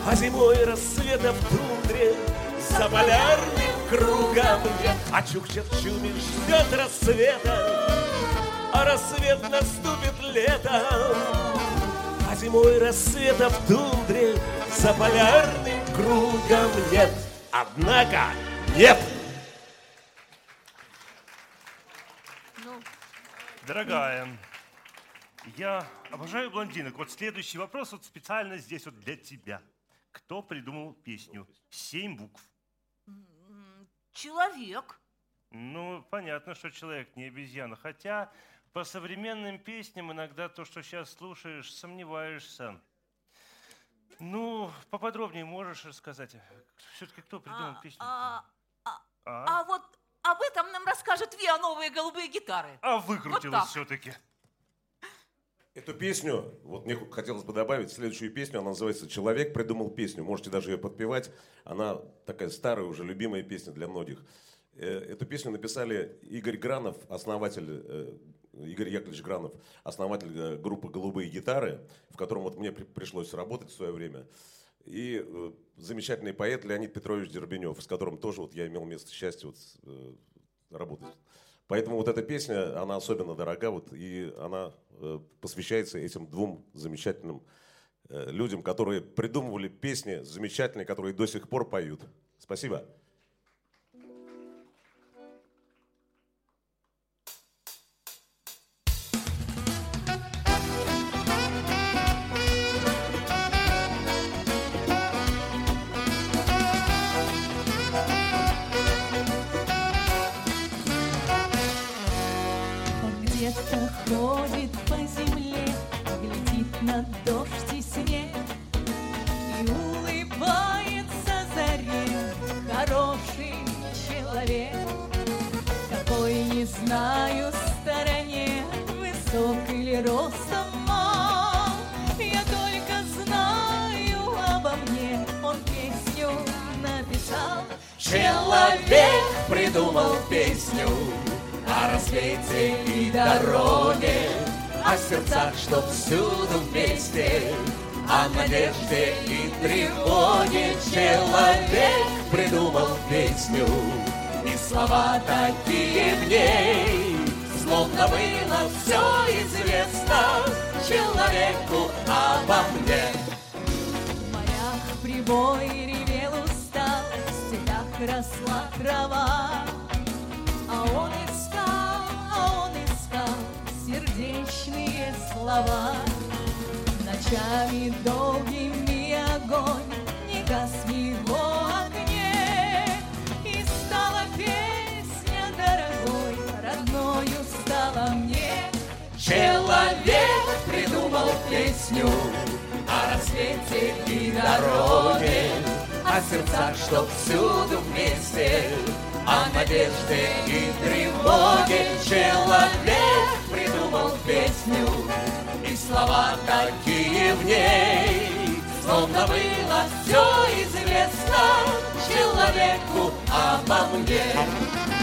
А зимой рассвета в тундре За полярным кругом А чуме ждет рассвета а рассвет наступит летом, а зимой рассвета в тундре за полярным кругом нет. Однако нет. Дорогая, я обожаю блондинок. Вот следующий вопрос вот специально здесь вот для тебя. Кто придумал песню «Семь букв»? Человек. Ну, понятно, что человек не обезьяна. Хотя по современным песням иногда то, что сейчас слушаешь, сомневаешься. Ну, поподробнее можешь рассказать? Все-таки кто придумал А, песню? а, а, А? а вот об этом нам расскажет Виа новые голубые гитары. А Вот выкрутилась так. все-таки. Эту песню, вот мне хотелось бы добавить следующую песню, она называется «Человек придумал песню». Можете даже ее подпевать. Она такая старая, уже любимая песня для многих. Э, Эту песню написали Игорь Гранов, основатель, э, Игорь Яковлевич Гранов, основатель э, группы «Голубые гитары», в котором вот мне при- пришлось работать в свое время. И замечательный поэт Леонид Петрович Дербенев, с которым тоже вот я имел место счастья вот, работать. Поэтому вот эта песня, она особенно дорога, вот, и она э, посвящается этим двум замечательным э, людям, которые придумывали песни замечательные, которые до сих пор поют. Спасибо. Ходит по земле, глядит на дождь и снег и улыбается заре хороший человек. Какой не знаю стороне, высок или ростом мал, я только знаю обо мне, он песню написал. Человек придумал песню о рассвете и дороге, о сердцах, что всюду вместе, о надежде и тревоге. Человек придумал песню, и слова такие в ней, словно было все известно человеку обо мне. В морях прибой ревел устал, в степях росла трава. А он искал, слова. Ночами долгими огонь не гас в огне. И стала песня дорогой, родною стала мне. Человек придумал песню о рассвете и дороге, о сердцах, что всюду вместе, о надежде и тревоге. Человек придумал песню, и слова такие в ней, Словно было все известно человеку обо мне.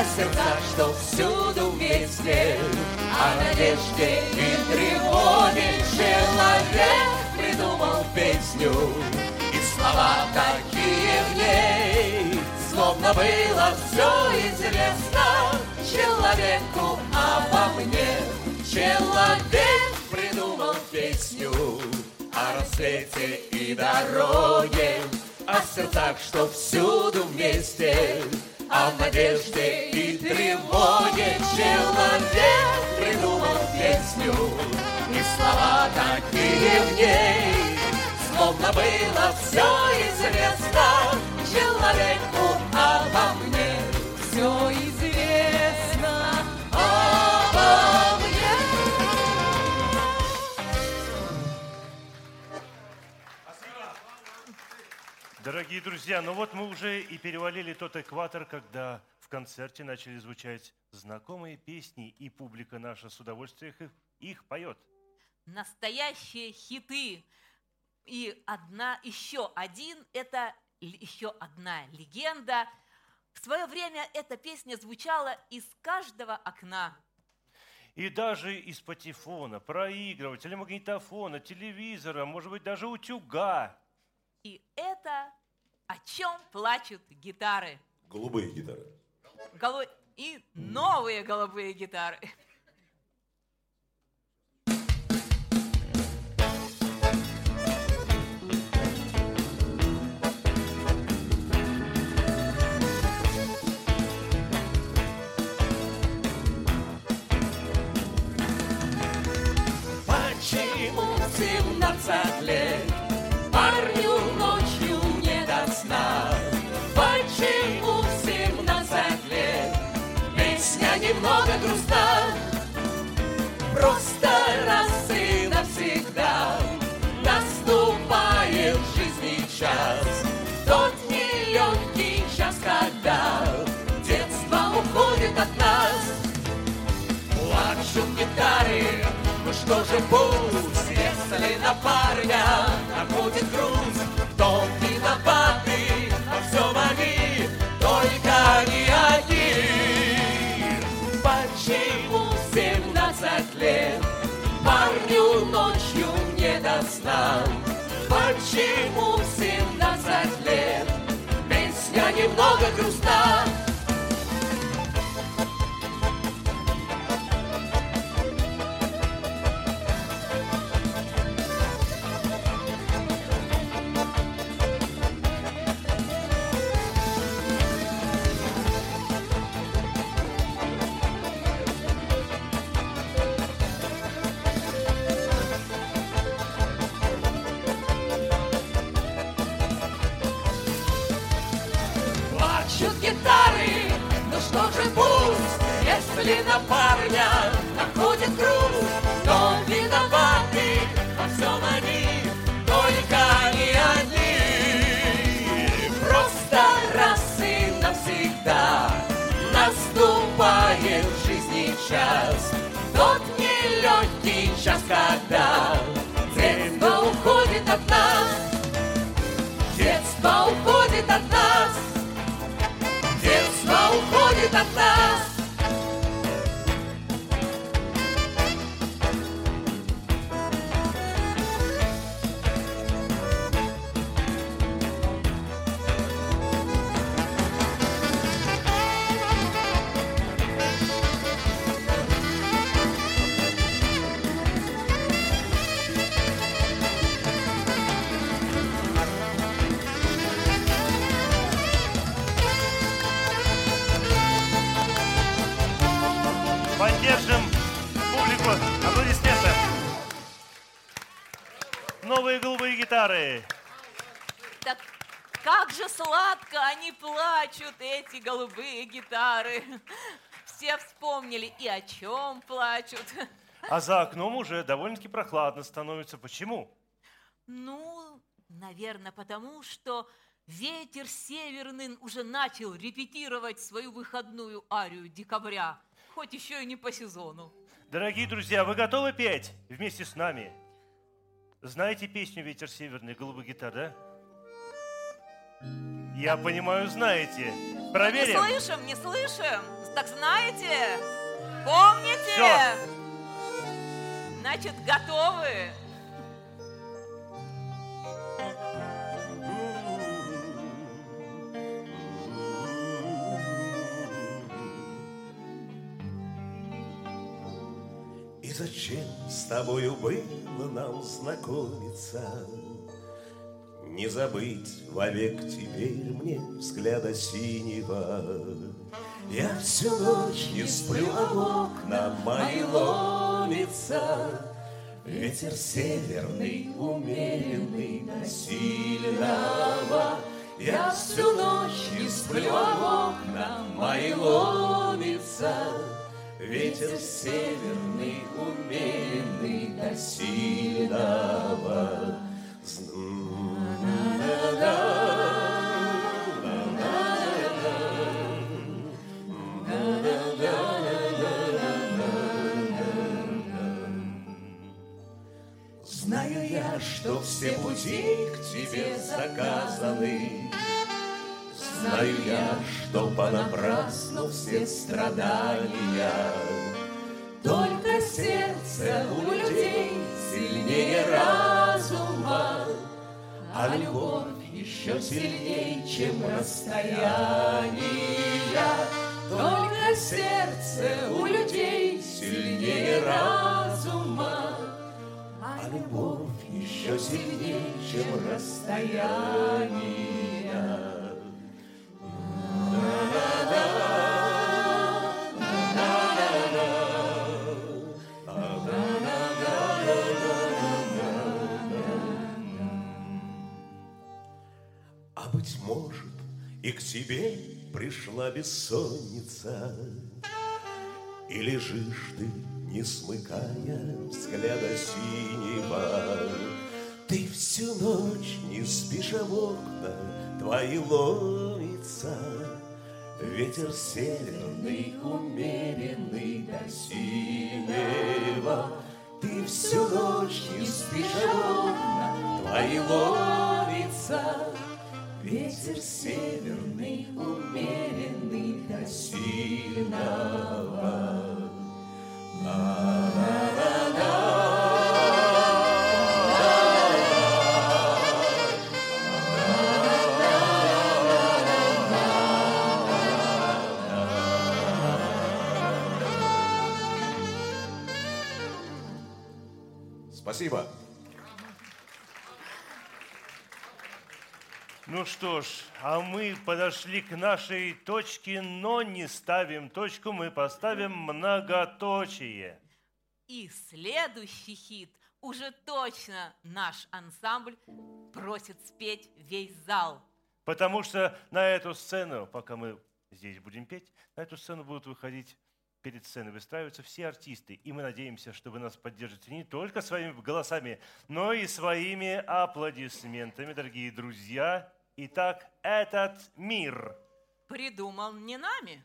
О сердцах, что всюду вместе, о надежде и тревоге. Человек придумал песню, и слова такие в ней, словно было все известно человеку обо мне. Человек придумал песню о рассвете и дороге, о сердцах, что всюду вместе, о надежде и тревоге. Человек придумал песню, и слова такие в ней, словно было все известно человеку Дорогие друзья, ну вот мы уже и перевалили тот экватор, когда в концерте начали звучать знакомые песни, и публика наша с удовольствием их, их поет. Настоящие хиты. И одна, еще один, это еще одна легенда. В свое время эта песня звучала из каждого окна. И даже из патефона, проигрывателя, магнитофона, телевизора, может быть, даже утюга. И это о чем плачут гитары. Голубые гитары. Голо- И новые голубые гитары. Почему в 17 лет песня немного грустна? Просто раз и навсегда наступает в жизни час, тот нелегкий час, когда детство уходит от нас. Плачут гитары, ну что же пусть, если на парня находит груз, то ночью не до сна? Почему в 17 лет песня немного грустна? Если на парня находит груз, то виноваты во всем они, только не они. Просто раз и навсегда наступает в жизни час, тот нелегкий час, когда детство уходит от нас, детство уходит от нас. Детство уходит от нас. Гитары. Так как же сладко они плачут, эти голубые гитары. Все вспомнили и о чем плачут. А за окном уже довольно-таки прохладно становится. Почему? Ну, наверное, потому что ветер северный уже начал репетировать свою выходную арию декабря, хоть еще и не по сезону. Дорогие друзья, вы готовы петь вместе с нами? Знаете песню «Ветер северный» голубых гитар, да? Я понимаю, знаете. Проверим. Не слышим, не слышим. Так знаете? Помните? Всё. Значит, готовы? Зачем с тобою было нам знакомиться? Не забыть вовек теперь мне взгляда синего. Я всю ночь не сплю, а окна мои ломится. Ветер северный, умеренный до сильного. Я всю ночь не сплю, а окна мои ломится. Ветер северный, умеренный до сильного. Знаю я, что все пути к тебе заказаны. Знаю я, что понапрасну все страдания. Только сердце у людей сильнее разума, А любовь еще сильнее, чем расстояние. Только сердце у людей сильнее разума, А любовь еще сильнее, чем расстояние. Быть может, и к тебе пришла бессонница, И лежишь ты, не смыкая взгляда синего. Ты всю ночь не спишь, а в окна твои ломится. Ветер северный, умеренный до синего. Ты всю ночь не спишь, а в окна твои ломится. Ветер северный, умеренный до сильного. Спасибо. Ну что ж, а мы подошли к нашей точке, но не ставим точку, мы поставим многоточие. И следующий хит уже точно наш ансамбль просит спеть весь зал. Потому что на эту сцену, пока мы здесь будем петь, на эту сцену будут выходить перед сценой выстраиваются все артисты. И мы надеемся, что вы нас поддержите не только своими голосами, но и своими аплодисментами, дорогие друзья. Итак, этот мир. Придумал не нами.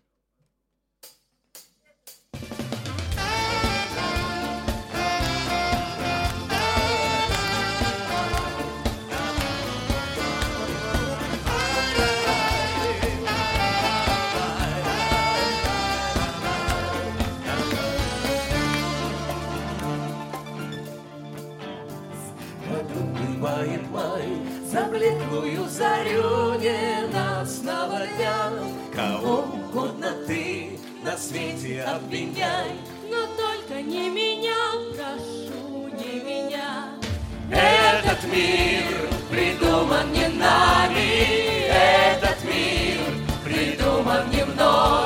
Заблеклую зарю ненастного дня. Кого угодно ты на свете обвиняй, Но только не меня, прошу, не меня. Этот мир придуман не нами, этот мир придуман не мной,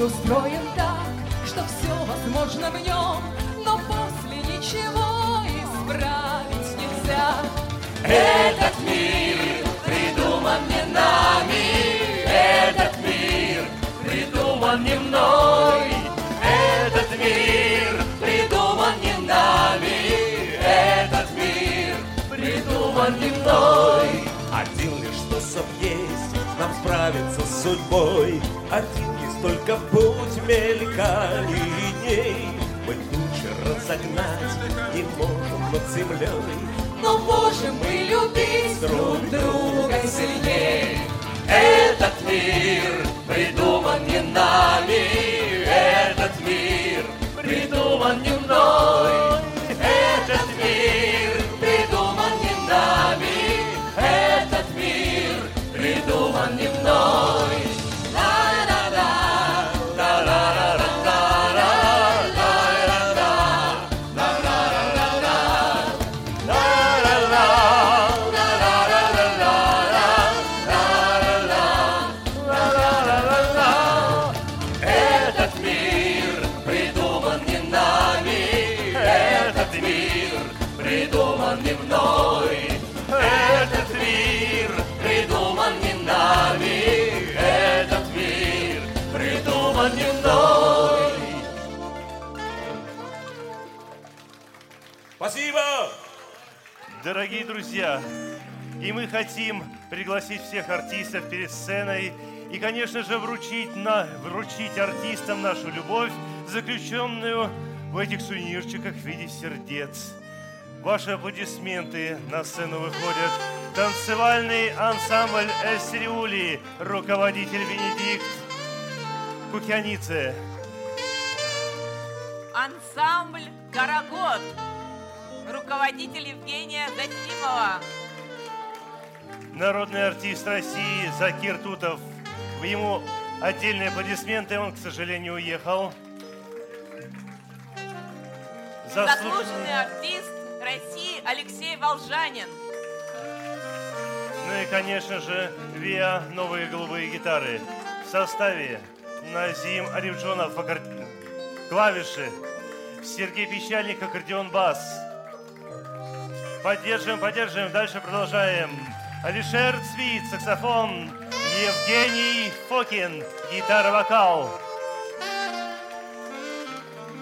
Мир устроен так, что все возможно в нем, но после ничего исправить нельзя. Этот мир придуман не нами, этот мир придуман не мной, этот мир придуман не нами, этот мир придуман не мной. Один лишь способ есть нам справиться с судьбой, Один есть только путь мельканий. Мы тучи разогнать не можем над землей, Но можем мы любить друг друга сильней. Этот мир придуман не нами, этот мир придуман не мной, друзья, и мы хотим пригласить всех артистов перед сценой и, конечно же, вручить, на, вручить артистам нашу любовь, заключенную в этих сувенирчиках в виде сердец. Ваши аплодисменты на сцену выходят танцевальный ансамбль Эсриули, руководитель Венедикт Кукьянице. Ансамбль «Карагод». Руководитель Евгения Засимова. Народный артист России Закир Тутов. Ему отдельные аплодисменты, он, к сожалению, уехал. Заслуженный артист России Алексей Волжанин. Ну и, конечно же, ВИА «Новые голубые гитары». В составе Назим Арифджонов аккор... клавиши, Сергей Печальник аккордеон бас. Поддерживаем, поддерживаем, дальше продолжаем. Алишер Цвит, саксофон, Евгений Фокин, гитара-вокал.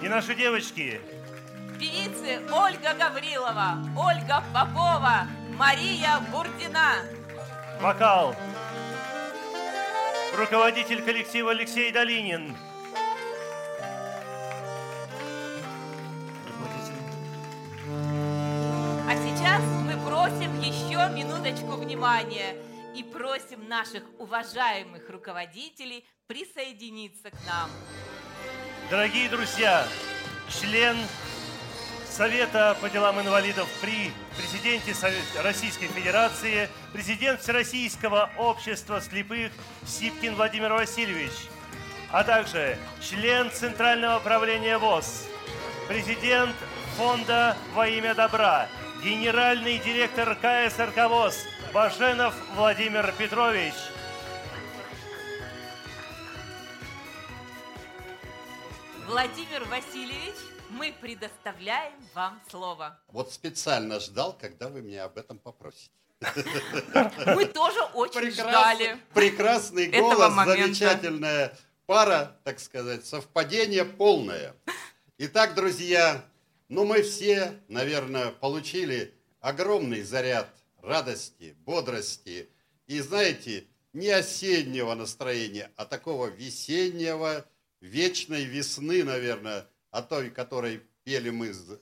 И наши девочки, Певицы Ольга Гаврилова, Ольга Попова, Мария Бурдина. вокал. Руководитель коллектива Алексей Долинин. Просим еще минуточку внимания и просим наших уважаемых руководителей присоединиться к нам. Дорогие друзья, член Совета по делам инвалидов при президенте Российской Федерации, президент Всероссийского общества слепых Сипкин Владимир Васильевич, а также член Центрального правления ВОЗ, президент Фонда «Во имя добра», генеральный директор КСРК ВОЗ Баженов Владимир Петрович – Владимир Васильевич, мы предоставляем вам слово. Вот специально ждал, когда вы меня об этом попросите. Мы тоже очень ждали. Прекрасный голос, замечательная пара, так сказать, совпадение полное. Итак, друзья, ну мы все, наверное, получили огромный заряд радости, бодрости и, знаете, не осеннего настроения, а такого весеннего, вечной весны, наверное, о той, которой пели мы с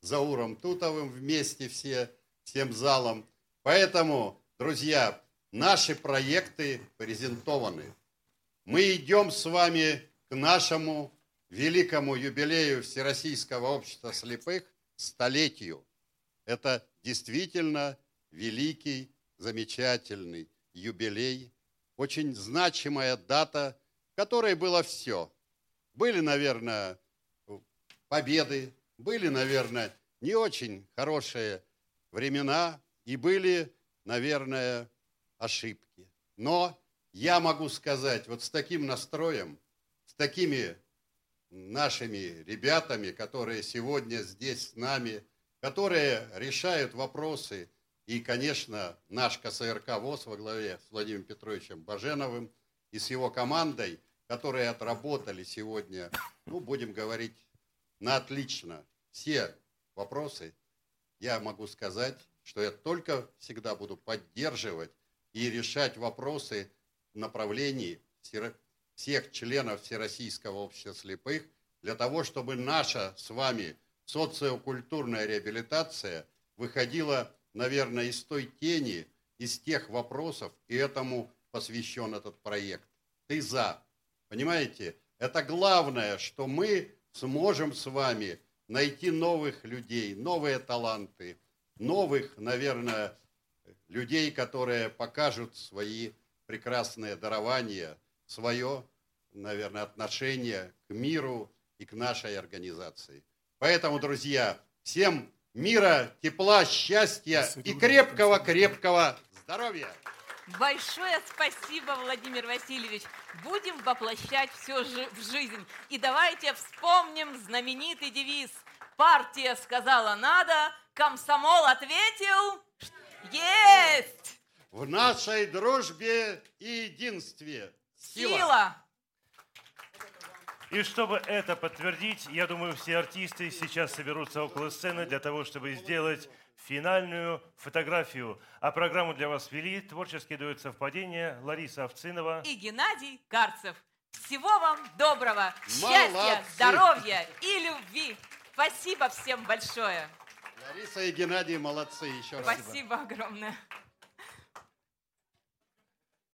Зауром Тутовым вместе все, всем залом. Поэтому, друзья, наши проекты презентованы. Мы идем с вами к нашему великому юбилею Всероссийского общества слепых столетию. Это действительно великий, замечательный юбилей, очень значимая дата, в которой было все. Были, наверное, победы, были, наверное, не очень хорошие времена и были, наверное, ошибки. Но я могу сказать, вот с таким настроем, с такими нашими ребятами, которые сегодня здесь с нами, которые решают вопросы. И, конечно, наш КСРК ВОЗ во главе с Владимиром Петровичем Баженовым и с его командой, которые отработали сегодня, ну, будем говорить, на отлично. Все вопросы я могу сказать, что я только всегда буду поддерживать и решать вопросы в направлении всех членов Всероссийского общества слепых для того, чтобы наша с вами социокультурная реабилитация выходила, наверное, из той тени, из тех вопросов, и этому посвящен этот проект. Ты за. Понимаете? Это главное, что мы сможем с вами найти новых людей, новые таланты, новых, наверное, людей, которые покажут свои прекрасные дарования, свое, наверное, отношение к миру и к нашей организации. Поэтому, друзья, всем мира, тепла, счастья и крепкого-крепкого здоровья! Большое спасибо, Владимир Васильевич. Будем воплощать все в жизнь. И давайте вспомним знаменитый девиз. Партия сказала надо, комсомол ответил есть. В нашей дружбе и единстве сила. сила. И чтобы это подтвердить, я думаю, все артисты сейчас соберутся около сцены для того, чтобы сделать финальную фотографию. А программу для вас вели творческие дуэт совпадения Лариса Овцинова и Геннадий Карцев. Всего вам доброго, Молодцы. счастья, здоровья и любви. Спасибо всем большое. Лариса и Геннадий молодцы еще раз. Спасибо огромное.